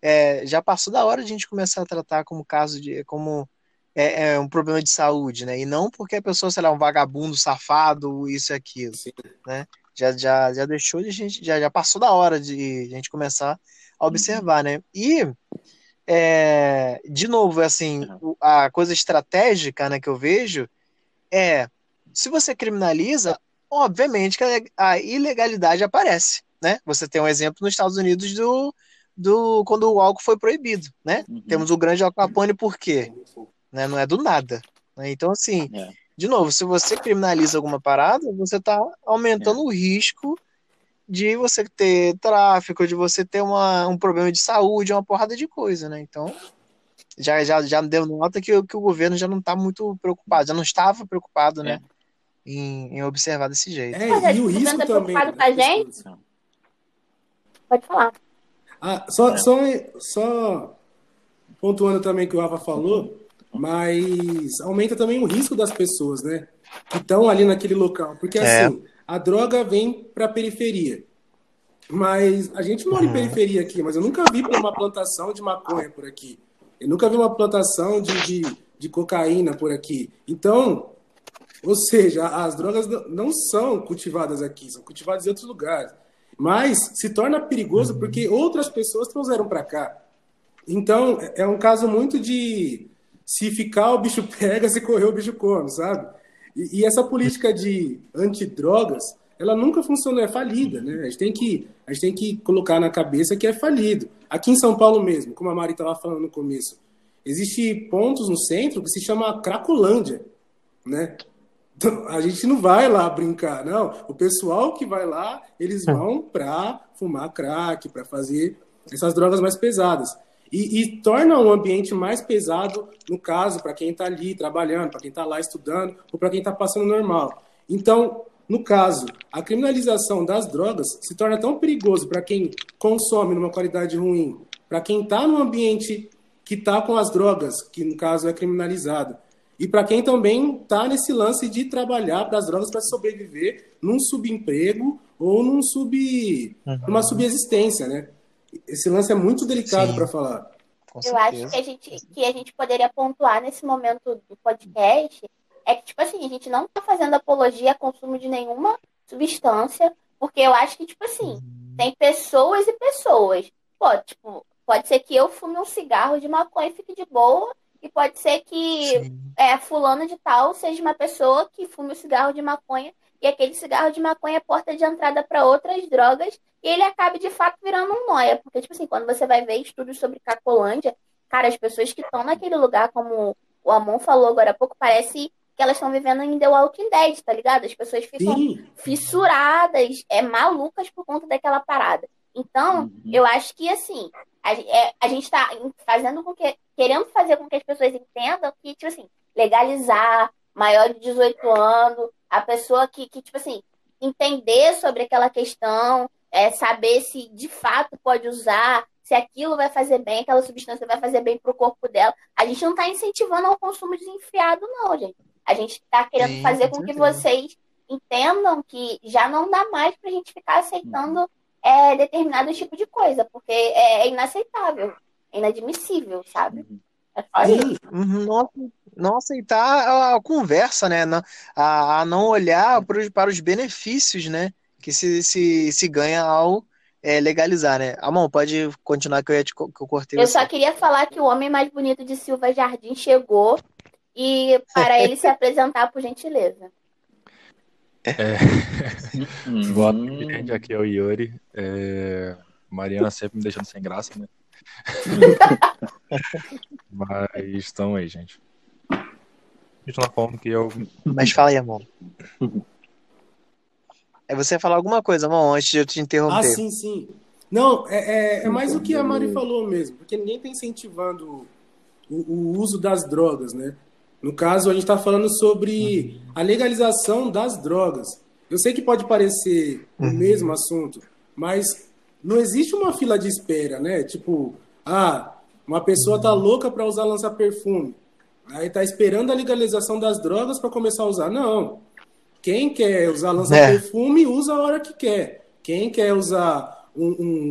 é, já passou da hora de a gente começar a tratar como caso de. como é, é, um problema de saúde, né? E não porque a pessoa, sei lá, um vagabundo, safado, isso e aquilo, Sim. né? Já, já, já deixou de a gente, já, já passou da hora de a gente começar a observar, né? E, é, de novo, assim, a coisa estratégica, né, que eu vejo é, se você criminaliza, obviamente que a ilegalidade aparece, né? Você tem um exemplo nos Estados Unidos do, do quando o álcool foi proibido, né? Uhum. Temos o grande Al Capone por quê? Né? Não é do nada. Né? Então, assim, é. de novo, se você criminaliza alguma parada, você está aumentando é. o risco de você ter tráfico, de você ter uma, um problema de saúde, uma porrada de coisa, né? Então, já, já, já deu nota que, que o governo já não está muito preocupado, já não estava preocupado, né? É em, em observar desse jeito. É, e o risco tá também. Né, pra gente? Pode falar. Ah, só, só, só pontuando também que o Rafa falou, mas aumenta também o risco das pessoas, né? Que estão ali naquele local. Porque é. assim, a droga vem para a periferia. Mas a gente mora uhum. em periferia aqui, mas eu nunca vi uma plantação de maconha por aqui. Eu nunca vi uma plantação de, de, de cocaína por aqui. Então, ou seja, as drogas não são cultivadas aqui, são cultivadas em outros lugares. Mas se torna perigoso porque outras pessoas trouxeram para cá. Então, é um caso muito de se ficar o bicho pega, <laughs> se correr o bicho come, sabe? E, e essa política de antidrogas, ela nunca funcionou, é falida, né? A gente, tem que, a gente tem que colocar na cabeça que é falido. Aqui em São Paulo mesmo, como a Mari estava falando no começo, existe pontos no centro que se chama Cracolândia, né? A gente não vai lá brincar, não. O pessoal que vai lá, eles é. vão para fumar crack, para fazer essas drogas mais pesadas. E, e, torna o ambiente mais pesado, no caso, para quem está ali trabalhando, para quem está lá estudando, ou para quem está passando normal. Então, no caso, a criminalização das drogas se torna tão perigoso para quem consome numa qualidade ruim, para quem está no ambiente que está com as drogas, que no caso é criminalizado, e para quem também está nesse lance de trabalhar para as drogas para sobreviver num subemprego ou num sub, uhum. numa subexistência, né? Esse lance é muito delicado para falar. Eu acho que a, gente, que a gente poderia pontuar nesse momento do podcast é que, tipo assim, a gente não está fazendo apologia a consumo de nenhuma substância, porque eu acho que, tipo assim, uhum. tem pessoas e pessoas. Pô, tipo, pode ser que eu fume um cigarro de maconha e fique de boa, e pode ser que é, fulano de tal seja uma pessoa que fume o cigarro de maconha e aquele cigarro de maconha é porta de entrada para outras drogas e ele acabe de fato virando um noia. Porque, tipo assim, quando você vai ver estudos sobre Cacolândia, cara, as pessoas que estão naquele lugar, como o Amon falou agora há pouco, parece que elas estão vivendo em The Walking Dead, tá ligado? As pessoas ficam Sim. fissuradas, é malucas por conta daquela parada. Então, uhum. eu acho que assim, a, é, a gente está fazendo com que, querendo fazer com que as pessoas entendam que, tipo assim, legalizar maior de 18 anos, a pessoa que, que tipo assim, entender sobre aquela questão, é, saber se de fato pode usar, se aquilo vai fazer bem, aquela substância vai fazer bem para o corpo dela. A gente não está incentivando ao consumo desenfreado, não, gente. A gente está querendo Sim, fazer com que vocês entendam que já não dá mais para a gente ficar aceitando uhum é, determinado tipo de coisa, porque é, é inaceitável, é inadmissível, sabe? É só. Uhum, não, aceitar a, conversa, né? A, a, não olhar para os, para os benefícios, né? que se, se, se ganha ao é, legalizar, né? Amon, pode continuar que eu, te, que eu cortei. Eu você. só queria falar que o homem mais bonito de Silva Jardim chegou e para <laughs> ele se apresentar, por gentileza. É... Boa noite, aqui é o Yuri. É... Mariana sempre me deixando sem graça, né? <laughs> Mas estão aí, gente. A gente tá falando que eu. Mas fala aí, amor. É você falar alguma coisa, amor, antes de eu te interromper. Ah, sim, sim. Não, é, é, é mais o que a Mari falou mesmo, porque ninguém está incentivando o, o, uso das drogas, né? No caso, a gente está falando sobre a legalização das drogas. Eu sei que pode parecer o uhum. mesmo assunto, mas não existe uma fila de espera, né? Tipo, ah, uma pessoa tá louca para usar lança-perfume. Aí tá esperando a legalização das drogas para começar a usar. Não. Quem quer usar lança-perfume, é. usa a hora que quer. Quem quer usar um,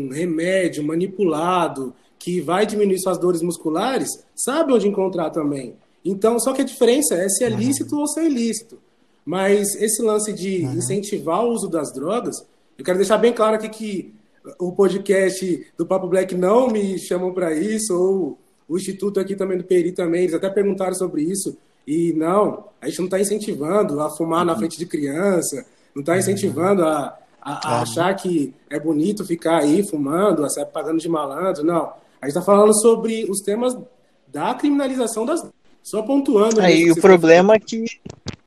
um, remédio manipulado que vai diminuir suas dores musculares, sabe onde encontrar também. Então, só que a diferença é se é uhum. lícito uhum. ou se é ilícito. Mas esse lance de uhum. incentivar o uso das drogas, eu quero deixar bem claro aqui que o podcast do Papo Black não me chamam para isso, ou o Instituto aqui também do Peri também, eles até perguntaram sobre isso. E não, a gente não está incentivando a fumar na frente de criança, não está incentivando a, a, a, achar que é bonito ficar aí fumando, a pagando de malandro. Não. A gente está falando sobre os temas da criminalização das. Só pontuando. Aí o problema é que.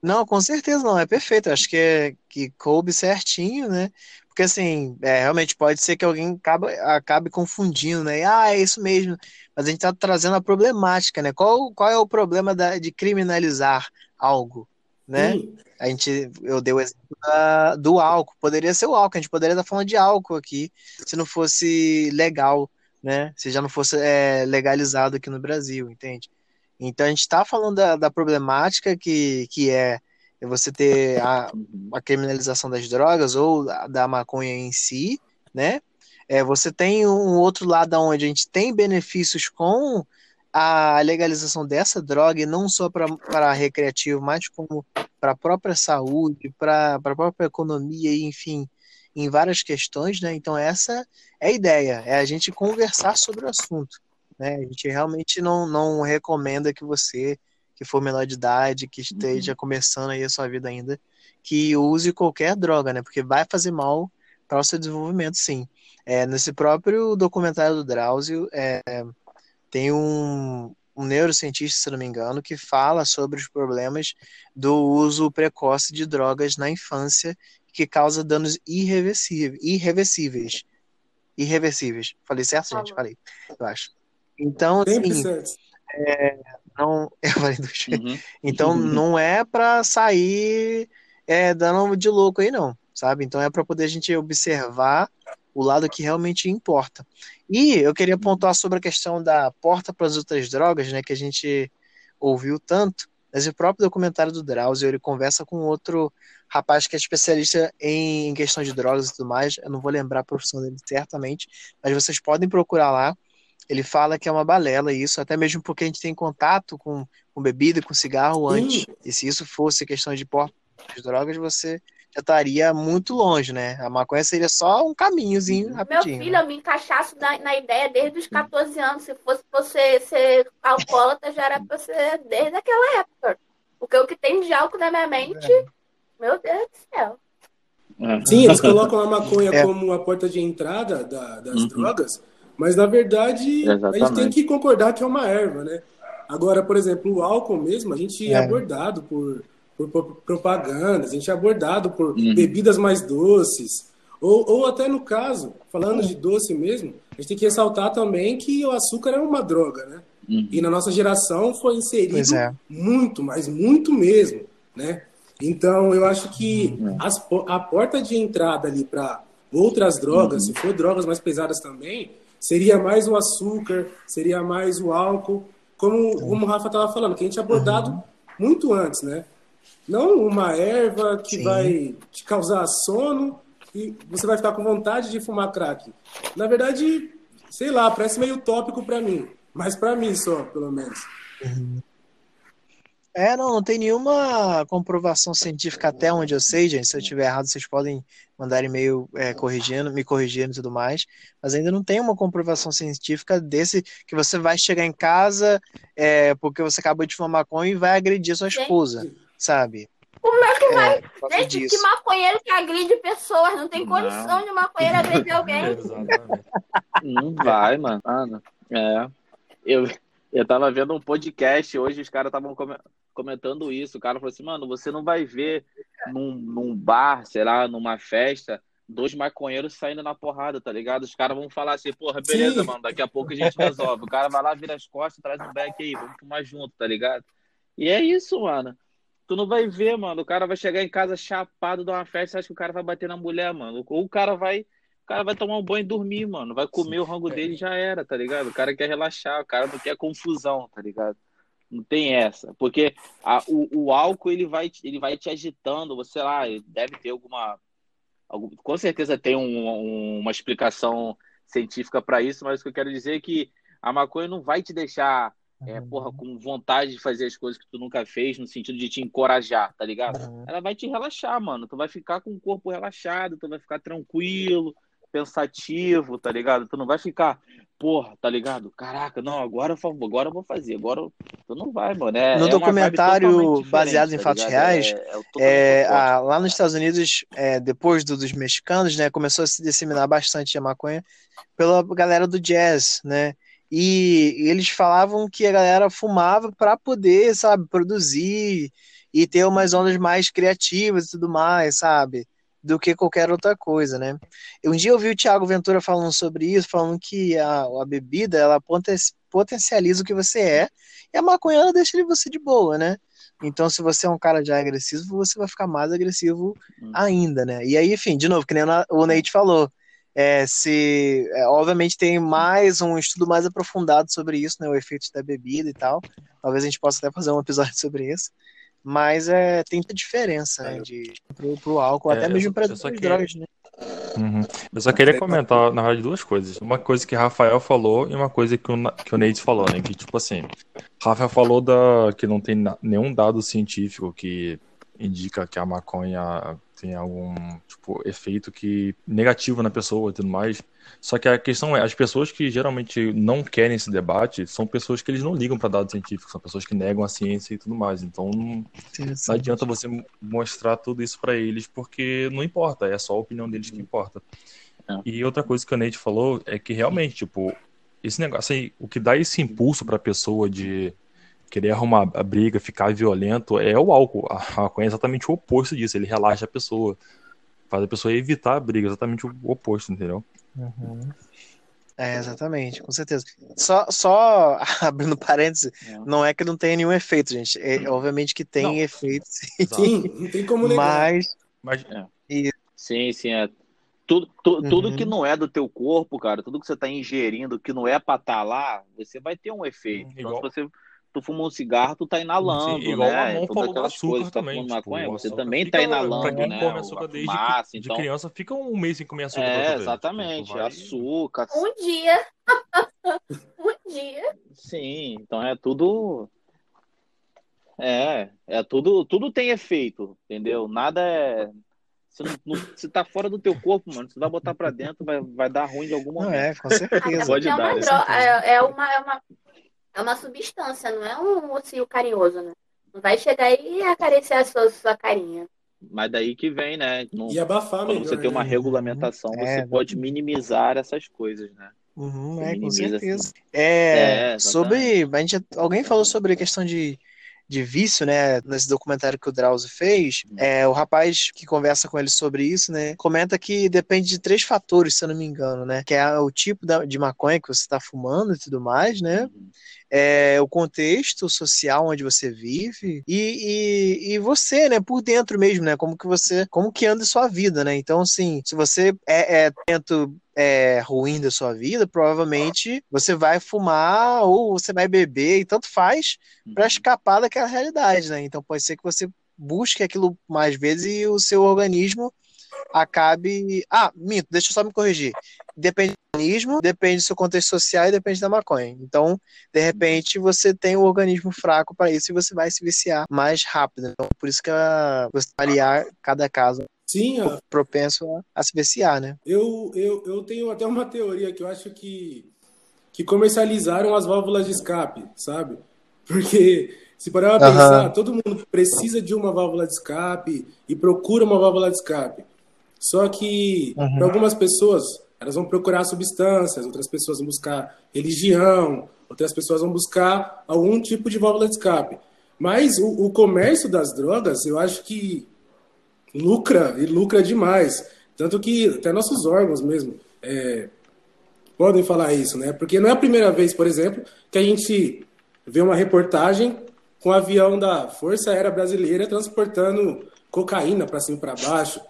Não, com certeza não, é perfeito. Acho que, é, que coube certinho, né? Porque assim, é, realmente pode ser que alguém acabe, acabe confundindo, né? Ah, é isso mesmo mas a gente está trazendo a problemática, né? Qual, qual é o problema da, de criminalizar algo, né? Sim. A gente, eu dei o exemplo da, do álcool, poderia ser o álcool, a gente poderia estar falando de álcool aqui, se não fosse legal, né? Se já não fosse é, legalizado aqui no Brasil, entende? Então a gente está falando da, da, problemática que, que é você ter a, a criminalização das drogas ou da maconha em si, né? É, você tem um outro lado onde a gente tem benefícios com a legalização dessa droga, e não só para recreativo, mas como para a própria saúde, para a própria economia, enfim, em várias questões, né? Então essa é a ideia, é a gente conversar sobre o assunto. Né? A gente realmente não, não recomenda que você, que for menor de idade, que esteja uhum. começando aí a sua vida ainda, que use qualquer droga, né? Porque vai fazer mal para o seu desenvolvimento, sim. É, nesse próprio documentário do Drauzio, é, tem um, um neurocientista, se não me engano, que fala sobre os problemas do uso precoce de drogas na infância que causa danos irreversíveis. Irreversíveis. Irreversíveis. Falei certo, gente? Falei, eu acho. Então, assim. É, não, <laughs> eu falei do uhum. Então, não é para sair é, dando de louco aí, não, sabe? Então, é para poder a gente observar o lado que realmente importa. E eu queria pontuar sobre a questão da porta para as outras drogas, né, que a gente ouviu tanto, mas o próprio documentário do Drauzio, ele conversa com outro rapaz que é especialista em questão de drogas e tudo mais, eu não vou lembrar a profissão dele certamente, mas vocês podem procurar lá, ele fala que é uma balela isso, até mesmo porque a gente tem contato com, com bebida, com cigarro antes, e se isso fosse questão de porta de drogas, você já estaria muito longe, né? A maconha seria só um caminhozinho rapidinho. Meu filho, eu me encaixaço na, na ideia desde os 14 anos. Se fosse você ser alcoólatra, já era pra ser desde aquela época. Porque o que tem de álcool na minha mente, é. meu Deus do céu. Sim, eles <laughs> colocam a maconha é. como a porta de entrada da, das uhum. drogas, mas na verdade Exatamente. a gente tem que concordar que é uma erva, né? Agora, por exemplo, o álcool mesmo, a gente é, é abordado por por, por propagandas, a gente é abordado por uhum. bebidas mais doces. Ou, ou até no caso, falando de doce mesmo, a gente tem que ressaltar também que o açúcar é uma droga, né? Uhum. E na nossa geração foi inserido é. muito, mas muito mesmo, né? Então eu acho que uhum. as, a porta de entrada ali para outras drogas, uhum. se for drogas mais pesadas também, seria mais o açúcar, seria mais o álcool, como, como o Rafa estava falando, que a gente é abordado uhum. muito antes, né? Não uma erva que Sim. vai te causar sono e você vai ficar com vontade de fumar crack. Na verdade, sei lá, parece meio tópico para mim. Mas para mim só, pelo menos. É, não, não tem nenhuma comprovação científica até onde eu sei, gente. Se eu estiver errado, vocês podem mandar e-mail é, corrigindo, me corrigindo e tudo mais. Mas ainda não tem uma comprovação científica desse que você vai chegar em casa é, porque você acabou de fumar maconha e vai agredir sua esposa, sabe? Como é que é, vai? É, Gente, disso. que maconheiro que agride pessoas, não tem condição não. de maconheiro agredir <laughs> alguém. não vai, mano. É. Eu, eu tava vendo um podcast hoje, os caras estavam comentando isso. O cara falou assim, mano, você não vai ver num, num bar, sei lá, numa festa, dois maconheiros saindo na porrada, tá ligado? Os caras vão falar assim, porra, beleza, Sim. mano, daqui a pouco a gente resolve. O cara vai lá, vira as costas, traz um back aí, vamos fumar junto, tá ligado? E é isso, mano. Tu não vai ver, mano. O cara vai chegar em casa chapado de uma festa, acha que o cara vai bater na mulher, mano. Ou o cara vai o cara vai tomar um banho e dormir, mano. Vai comer Sim, o rango é. dele e já era, tá ligado? O cara quer relaxar, o cara não quer confusão, tá ligado? Não tem essa. Porque a, o, o álcool, ele vai, ele vai te agitando, você lá, deve ter alguma. Algum, com certeza tem um, um, uma explicação científica para isso, mas o que eu quero dizer é que a maconha não vai te deixar é, porra, com vontade de fazer as coisas que tu nunca fez, no sentido de te encorajar, tá ligado? Ela vai te relaxar, mano. Tu vai ficar com o corpo relaxado, tu vai ficar tranquilo, pensativo, tá ligado? Tu não vai ficar, porra, tá ligado? Caraca, não, agora, agora eu vou fazer, agora tu não vai, mano. É, no é documentário baseado em tá fatos reais, é, é a, lá nos Estados Unidos, é, depois do, dos mexicanos, né, começou a se disseminar bastante a maconha pela galera do jazz, né? E, e eles falavam que a galera fumava para poder, sabe, produzir e ter umas ondas mais criativas e tudo mais, sabe? Do que qualquer outra coisa, né? Um dia eu vi o Thiago Ventura falando sobre isso, falando que a, a bebida ela potencializa o que você é e a maconha deixa você de boa, né? Então, se você é um cara já agressivo, você vai ficar mais agressivo hum. ainda, né? E aí, enfim, de novo, que nem o Nate falou, é, se é, obviamente tem mais um estudo mais aprofundado sobre isso, né? O efeito da bebida e tal. Talvez a gente possa até fazer um episódio <laughs> sobre isso mas é, tem muita diferença né, de, pro, pro álcool, é, até mesmo para as que... drogas, né? Uhum. Eu só queria comentar, na verdade, duas coisas. Uma coisa que Rafael falou e uma coisa que o, que o Nate falou, né? Que, tipo assim, Rafael falou da, que não tem nenhum dado científico que indica que a maconha tem algum tipo efeito que negativo na pessoa e tudo mais. Só que a questão é, as pessoas que geralmente não querem esse debate são pessoas que eles não ligam para dados científicos, são pessoas que negam a ciência e tudo mais. Então não, não adianta você mostrar tudo isso para eles porque não importa, é só a opinião deles que importa. É. E outra coisa que o Nate falou é que realmente, tipo, esse negócio aí, o que dá esse impulso para a pessoa de querer arrumar a briga, ficar violento, é o álcool. A maconha é exatamente o oposto disso, ele relaxa a pessoa, faz a pessoa evitar a briga, exatamente o oposto, entendeu? Uhum. É, exatamente, com certeza. Só, só <laughs> abrindo parênteses, é. não é que não tenha nenhum efeito, gente. É, obviamente que tem não. efeito, <laughs> sim. sim. não tem como negar. Mas. Mas é. Sim, sim, é. Tudo, tu, uhum. tudo que não é do teu corpo, cara, tudo que você está ingerindo, que não é para estar tá lá, você vai ter um efeito. Então, Igual... se você tu fuma um cigarro, tu tá inalando, Sim, igual né? Igual Todas aquelas coisas, tá também, tá maconha, tipo, você também tá inalando, pra quem né? come açúcar desde fumaça, de então... criança, fica um mês sem comer açúcar. É, exatamente, vai... açúcar. Um dia. <laughs> um dia. Sim, então é tudo... É, é tudo, tudo tem efeito, entendeu? Nada é... Se, não, se tá fora do teu corpo, mano, se vai botar pra dentro, vai, vai dar ruim de algum momento. Não, é, com certeza. Pode é dar. Uma é, é, uma, é uma é uma substância, não é um mocinho carinhoso, né? Não vai chegar e acariciar a sua, sua carinha. Mas daí que vem, né? Não, e abafar Quando você tem uma né? regulamentação, é, você pode minimizar essas coisas, né? Uhum, é, com certeza. É, é sobre. A gente, alguém falou sobre a questão de de vício, né? Nesse documentário que o Drauzio fez, uhum. é, o rapaz que conversa com ele sobre isso, né? Comenta que depende de três fatores, se eu não me engano, né? Que é o tipo de maconha que você está fumando e tudo mais, né? Uhum. É, o contexto social onde você vive e, e, e, você, né, por dentro mesmo, né, como que você, como que anda a sua vida, né, então, assim, se você é, é tento é, ruim da sua vida, provavelmente você vai fumar ou você vai beber e tanto faz para uhum. escapar daquela realidade, né? Então pode ser que você busque aquilo mais vezes e o seu organismo acabe. Ah, minto, deixa eu só me corrigir. Depende do organismo, depende do seu contexto social e depende da maconha. Então, de repente, você tem um organismo fraco para isso e você vai se viciar mais rápido. Então, por isso que a, você avaliar cada caso Sim, ó, propenso a, a se viciar, né? eu, eu, eu tenho até uma teoria que eu acho que, que comercializaram as válvulas de escape, sabe? Porque se parar pra Aham. pensar, todo mundo precisa de uma válvula de escape e procura uma válvula de escape. Só que Uhum. para algumas pessoas, elas vão procurar substâncias, outras pessoas vão buscar religião, outras pessoas vão buscar algum tipo de válvula de escape. Mas o, o comércio das drogas, eu acho que lucra e lucra demais. Tanto que até nossos órgãos mesmo é, podem falar isso, né? Porque não é a primeira vez, por exemplo, que a gente vê uma reportagem com um avião da Força Aérea Brasileira transportando cocaína para cima e para baixo,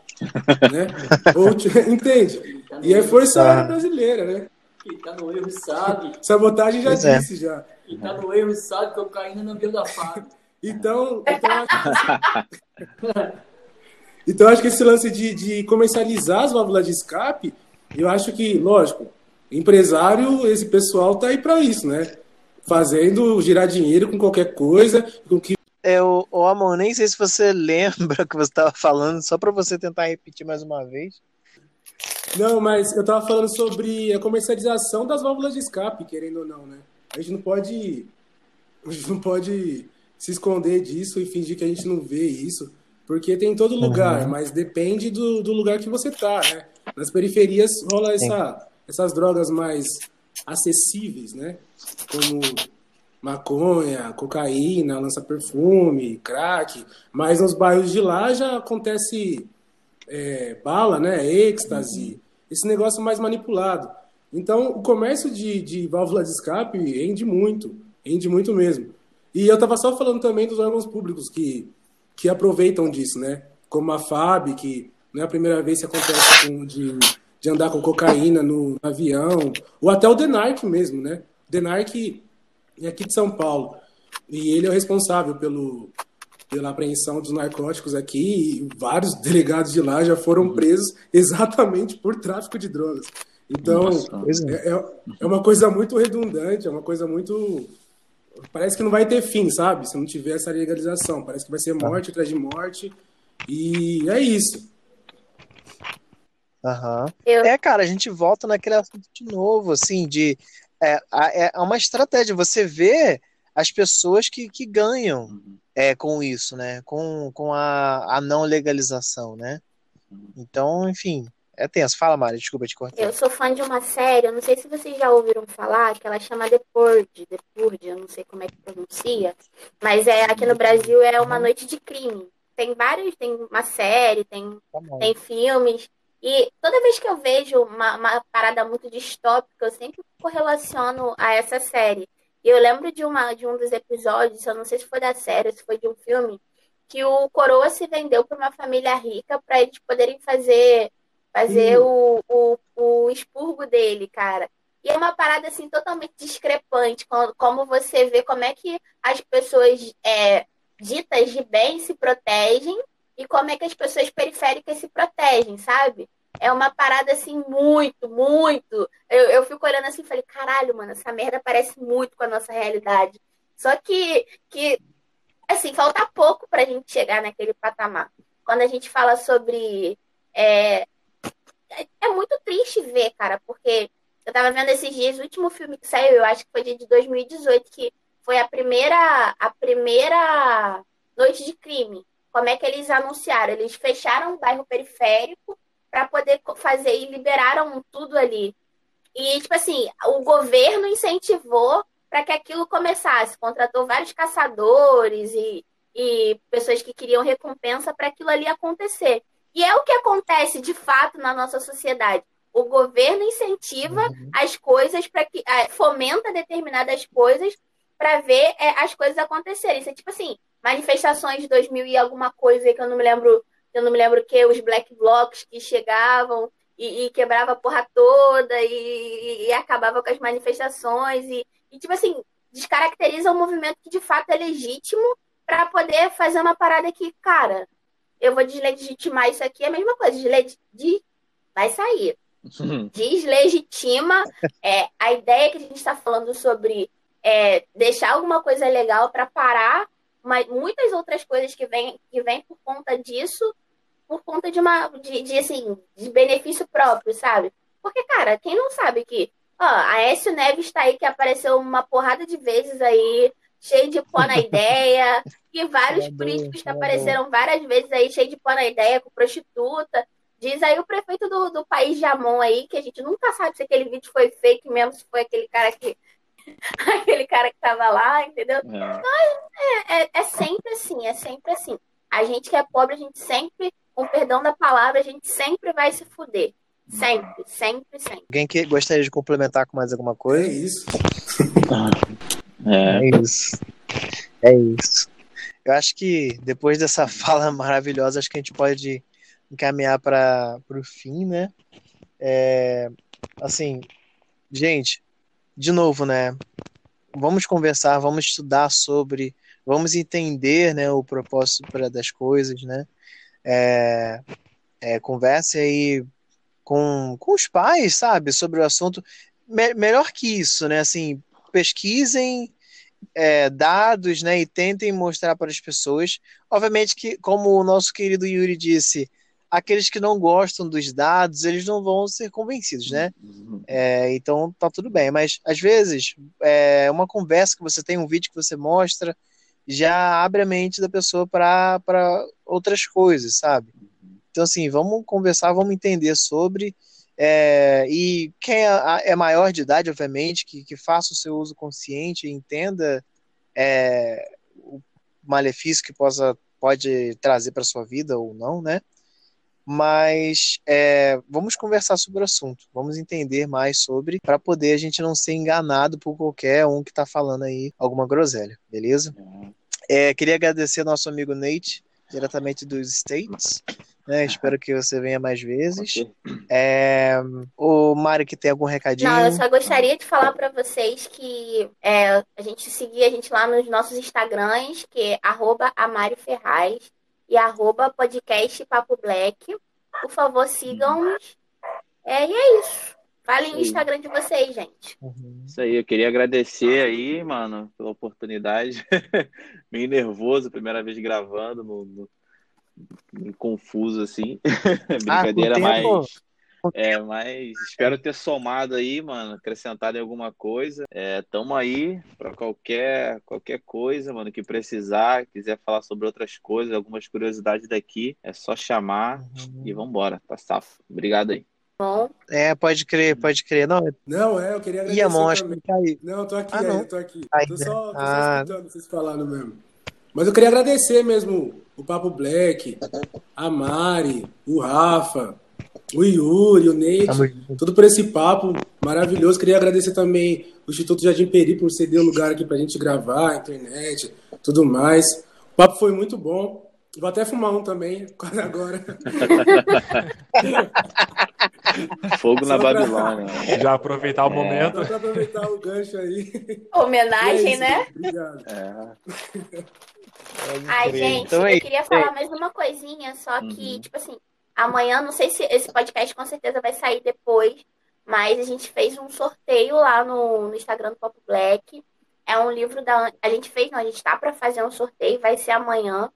né? Ou, <laughs> entende? E é Força. Aérea Brasileira, né? Quem tá no erro sabe. Sabotagem já Pois é. disse já. Quem tá no erro sabe que não veio da FAB. Então, então acho que, <laughs> então acho que esse lance de, de comercializar as válvulas de escape, eu acho que, lógico, empresário, esse pessoal tá aí para isso, né? Fazendo girar dinheiro com qualquer coisa, com que Eu, ô, Amor, nem sei se você <laughs> lembra o que você estava falando, só para você tentar repetir mais uma vez. Não, mas eu tava falando sobre a comercialização das válvulas de escape, querendo ou não, né? A gente não pode. A gente não pode se esconder disso e fingir que a gente não vê isso. Porque tem em todo lugar, mas depende do, do lugar que você tá, né? Nas periferias rola essa, essas drogas mais acessíveis, né? Como maconha, cocaína, lança-perfume, crack. Mas nos bairros de lá já acontece é, bala, né? Êxtase, esse negócio mais manipulado. Então, o comércio de, de válvula de escape rende muito, rende muito mesmo. E eu estava só falando também dos órgãos públicos que, que aproveitam disso, né? Como a FAB, que não é a primeira vez que acontece com, de, de andar com cocaína no avião, ou até o DENARC mesmo, né? O DENARC é aqui de São Paulo. E ele é o responsável pelo, pela apreensão dos narcóticos aqui e vários <laughs> delegados de lá já foram presos exatamente por tráfico de drogas. Então, é. é, é- é uma coisa muito redundante, é uma coisa muito. Parece que não vai ter fim, sabe? Se não tiver essa legalização. Parece que vai ser morte atrás de morte. E é isso. Aham. Eu- É, cara, a gente volta naquele assunto de novo, assim, de. É, a- é uma estratégia. Você vê as pessoas que, que ganham Uhum. é, com isso, né? Com, com a, a não legalização, né? Então, enfim, é tenso. Fala, Mari, desculpa te cortar. Eu sou fã de uma série, eu não sei se vocês já ouviram falar, que ela chama The Purge, The Purge, eu não sei como é que pronuncia, mas é aqui no Brasil é Uma Noite de Crime. Tem vários, tem uma série, tem, Tá tem filmes, e toda vez que eu vejo uma, uma parada muito distópica, eu sempre correlaciono a essa série. E eu lembro de, uma, de um dos episódios, eu não sei se foi da série, se foi de um filme, que o Coroa se vendeu para uma família rica para eles poderem fazer fazer o, o, o expurgo dele, cara. E é uma parada assim totalmente discrepante, co- como você vê como é que as pessoas é, ditas de bem se protegem e como é que as pessoas periféricas se protegem, sabe? É uma parada assim muito, muito. Eu, eu fico olhando assim e falei, caralho, mano, essa merda parece muito com a nossa realidade. Só que, que assim, falta pouco pra gente chegar naquele patamar. Quando a gente fala sobre é, é- muito triste ver, cara, porque eu tava vendo esses dias, o último filme que saiu, eu acho que foi de 2018, que foi a primeira, a primeira noite de crime. Como é que eles anunciaram? Eles fecharam o bairro periférico para poder fazer e liberaram tudo ali. E, tipo assim, o governo incentivou para que aquilo começasse, contratou vários caçadores e, e pessoas que queriam recompensa para aquilo ali acontecer. E é o que acontece de fato na nossa sociedade. O governo incentiva as coisas para que ah, fomenta determinadas coisas para ver é, as coisas acontecerem. Isso é tipo assim, manifestações de 2000 e alguma coisa aí que eu não me lembro, eu não me lembro o que, os black blocs que chegavam e, e quebrava a porra toda e, e acabava com as manifestações e, e tipo assim, descaracteriza um movimento que de fato é legítimo para poder fazer uma parada que, cara, eu vou deslegitimar isso aqui, é a mesma coisa. Desleg... De... Vai sair. Deslegitima é, a ideia que a gente está falando sobre é, deixar alguma coisa legal para parar, mas muitas outras coisas que vêm que vem por conta disso, por conta de uma de, de, assim, de benefício próprio, sabe? Porque, cara, quem não sabe que ó, a Écio Neves está aí que apareceu uma porrada de vezes aí, cheio de pó na <laughs> ideia, e vários políticos que apareceram várias vezes aí, cheio de pó na ideia, com prostituta. Diz aí o prefeito do, do país de Amon aí, que a gente nunca sabe se aquele vídeo foi fake mesmo, se foi aquele cara que. <laughs> aquele cara que tava lá, entendeu? É. É, é, é sempre assim, é sempre assim. A gente que é pobre, a gente sempre, com perdão da palavra, a gente sempre vai se fuder. Sempre, sempre, sempre. Alguém que gostaria de complementar com mais alguma coisa? É isso. <laughs> é. é isso. É isso. Eu acho que depois dessa <laughs> fala maravilhosa, acho que a gente pode encaminhar para o fim, né? É, assim, gente, de novo, né? Vamos conversar, vamos estudar sobre, vamos entender, né, o propósito das coisas, né? É, é, converse aí com, com os pais, sabe, sobre o assunto. Me, melhor que isso, né? Assim, pesquisem é, dados, né, e tentem mostrar para as pessoas. Obviamente que, como o nosso querido Yuri disse, aqueles que não gostam dos dados, eles não vão ser convencidos, né? É, então tá tudo bem, mas às vezes é uma conversa que você tem, um vídeo que você mostra, já abre a mente da pessoa para outras coisas, sabe? Então, assim, vamos conversar, vamos entender sobre. É, e quem é, é, maior de idade, obviamente, que, que faça o seu uso consciente, entenda é, o malefício que possa, pode trazer para sua vida ou não, né? Mas é, vamos conversar sobre o assunto, vamos entender mais sobre, para poder a gente não ser enganado por qualquer um que está falando aí alguma groselha, beleza? É, queria agradecer ao nosso amigo Nate, diretamente dos States. Né? Espero que você venha mais vezes. É, o Mário que tem algum recadinho? Não, eu só gostaria de falar para vocês que é, a gente seguir a gente lá nos nossos Instagrams, que é arroba Ferraz e arroba podcast Papo Black. Por favor, sigam-nos. É, e é isso. Falem o Instagram de vocês, gente. Uhum. Isso aí, eu queria agradecer aí, mano, pela oportunidade. <laughs> Meio nervoso, primeira vez gravando no, no confuso assim. <laughs> Brincadeira, ah, mas. É, mas espero ter somado aí, mano, acrescentado em alguma coisa. É, tamo aí para qualquer qualquer coisa, mano, que precisar, quiser falar sobre outras coisas, algumas curiosidades daqui, é só chamar uhum. e vambora, tá safo. Obrigado aí. Bom. É, pode crer, pode crer. Não, não é, eu queria agradecer. Ia, mão, acho que tá aí. Não, eu tô aqui, ah, não. eu tô aqui. Aí, tô só, tô ah. só escutando vocês falando mesmo. Mas eu queria agradecer mesmo o Papo Black, a Mari, o Rafa, o Yuri, o Nate, tudo por esse papo maravilhoso. Queria agradecer também o Instituto Jardim Peri por ceder o lugar aqui pra gente gravar, a internet, tudo mais. O papo foi muito bom. Vou até fumar um também, <laughs> agora. <laughs> Fogo na Babilônia. Já aproveitar o é. momento. Só pra aproveitar o gancho aí. Homenagem, é isso, né? Obrigado. É. Ai, gente, então, eu queria falar mais uma coisinha, só que, uhum. tipo assim, amanhã, não sei se esse podcast com certeza vai sair depois, mas a gente fez um sorteio lá no, no Instagram do Pop Black. É um livro da. A gente fez, não, a gente tá para fazer um sorteio, vai ser amanhã.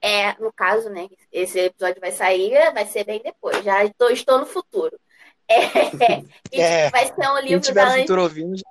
É, no caso, né? Esse episódio vai sair, vai ser bem depois. Já estou, estou no futuro. <laughs> É, é, vai ser um livro da. Futuro ouvindo, já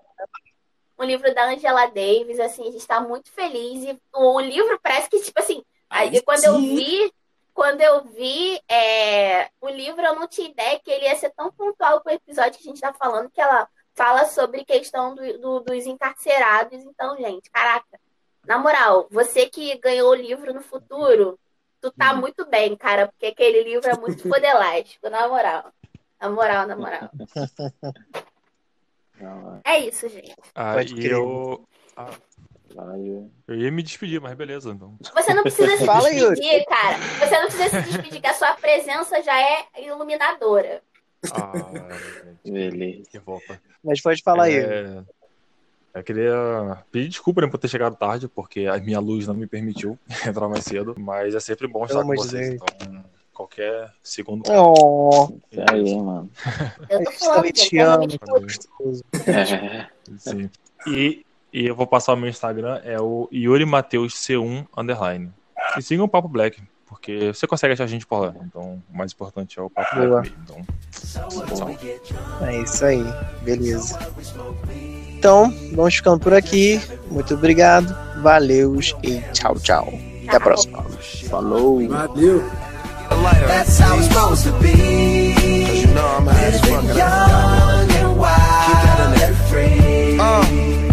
um livro da Angela Davis, assim, a gente está muito feliz. E o livro parece que, tipo assim, aí quando eu vi, quando eu vi é, o livro, eu não tinha ideia que ele ia ser tão pontual com o episódio que a gente está falando, que ela fala sobre questão do, do, dos encarcerados. Então, gente, caraca, na moral, você que ganhou o livro no futuro, tu tá hum. muito bem, cara, porque aquele livro é muito <laughs> fodelástico, na moral. Na moral, na moral. <laughs> É isso, gente. Ah, e eu. Ah, eu ia me despedir, mas beleza, então. Você não precisa se Fala, despedir, cara. Você não precisa se despedir, que a sua presença já é iluminadora. Ah, beleza. Que volta. Mas pode falar é... aí. Eu queria pedir desculpa né, por ter chegado tarde, porque a minha luz não me permitiu <laughs> entrar mais cedo, mas é sempre bom estar com vocês. Então, qualquer segundo. Oh, E aí, mano? Eu tô falando, te é amo. É, Sim. E, e eu vou passar o meu Instagram, é o Yuri Mateus C1 underline. E sigam o Papo Black, porque você consegue achar a gente por lá. Então, o mais importante é o Papo Boa. Black. Então, salve. É isso aí, beleza. Então, vamos ficando por aqui. Muito obrigado, valeu e tchau, tchau. Até a próxima. falou. Valeu. That's how it's supposed to be. Cause you know I'm high as fuck. Young and wild and free. Uh,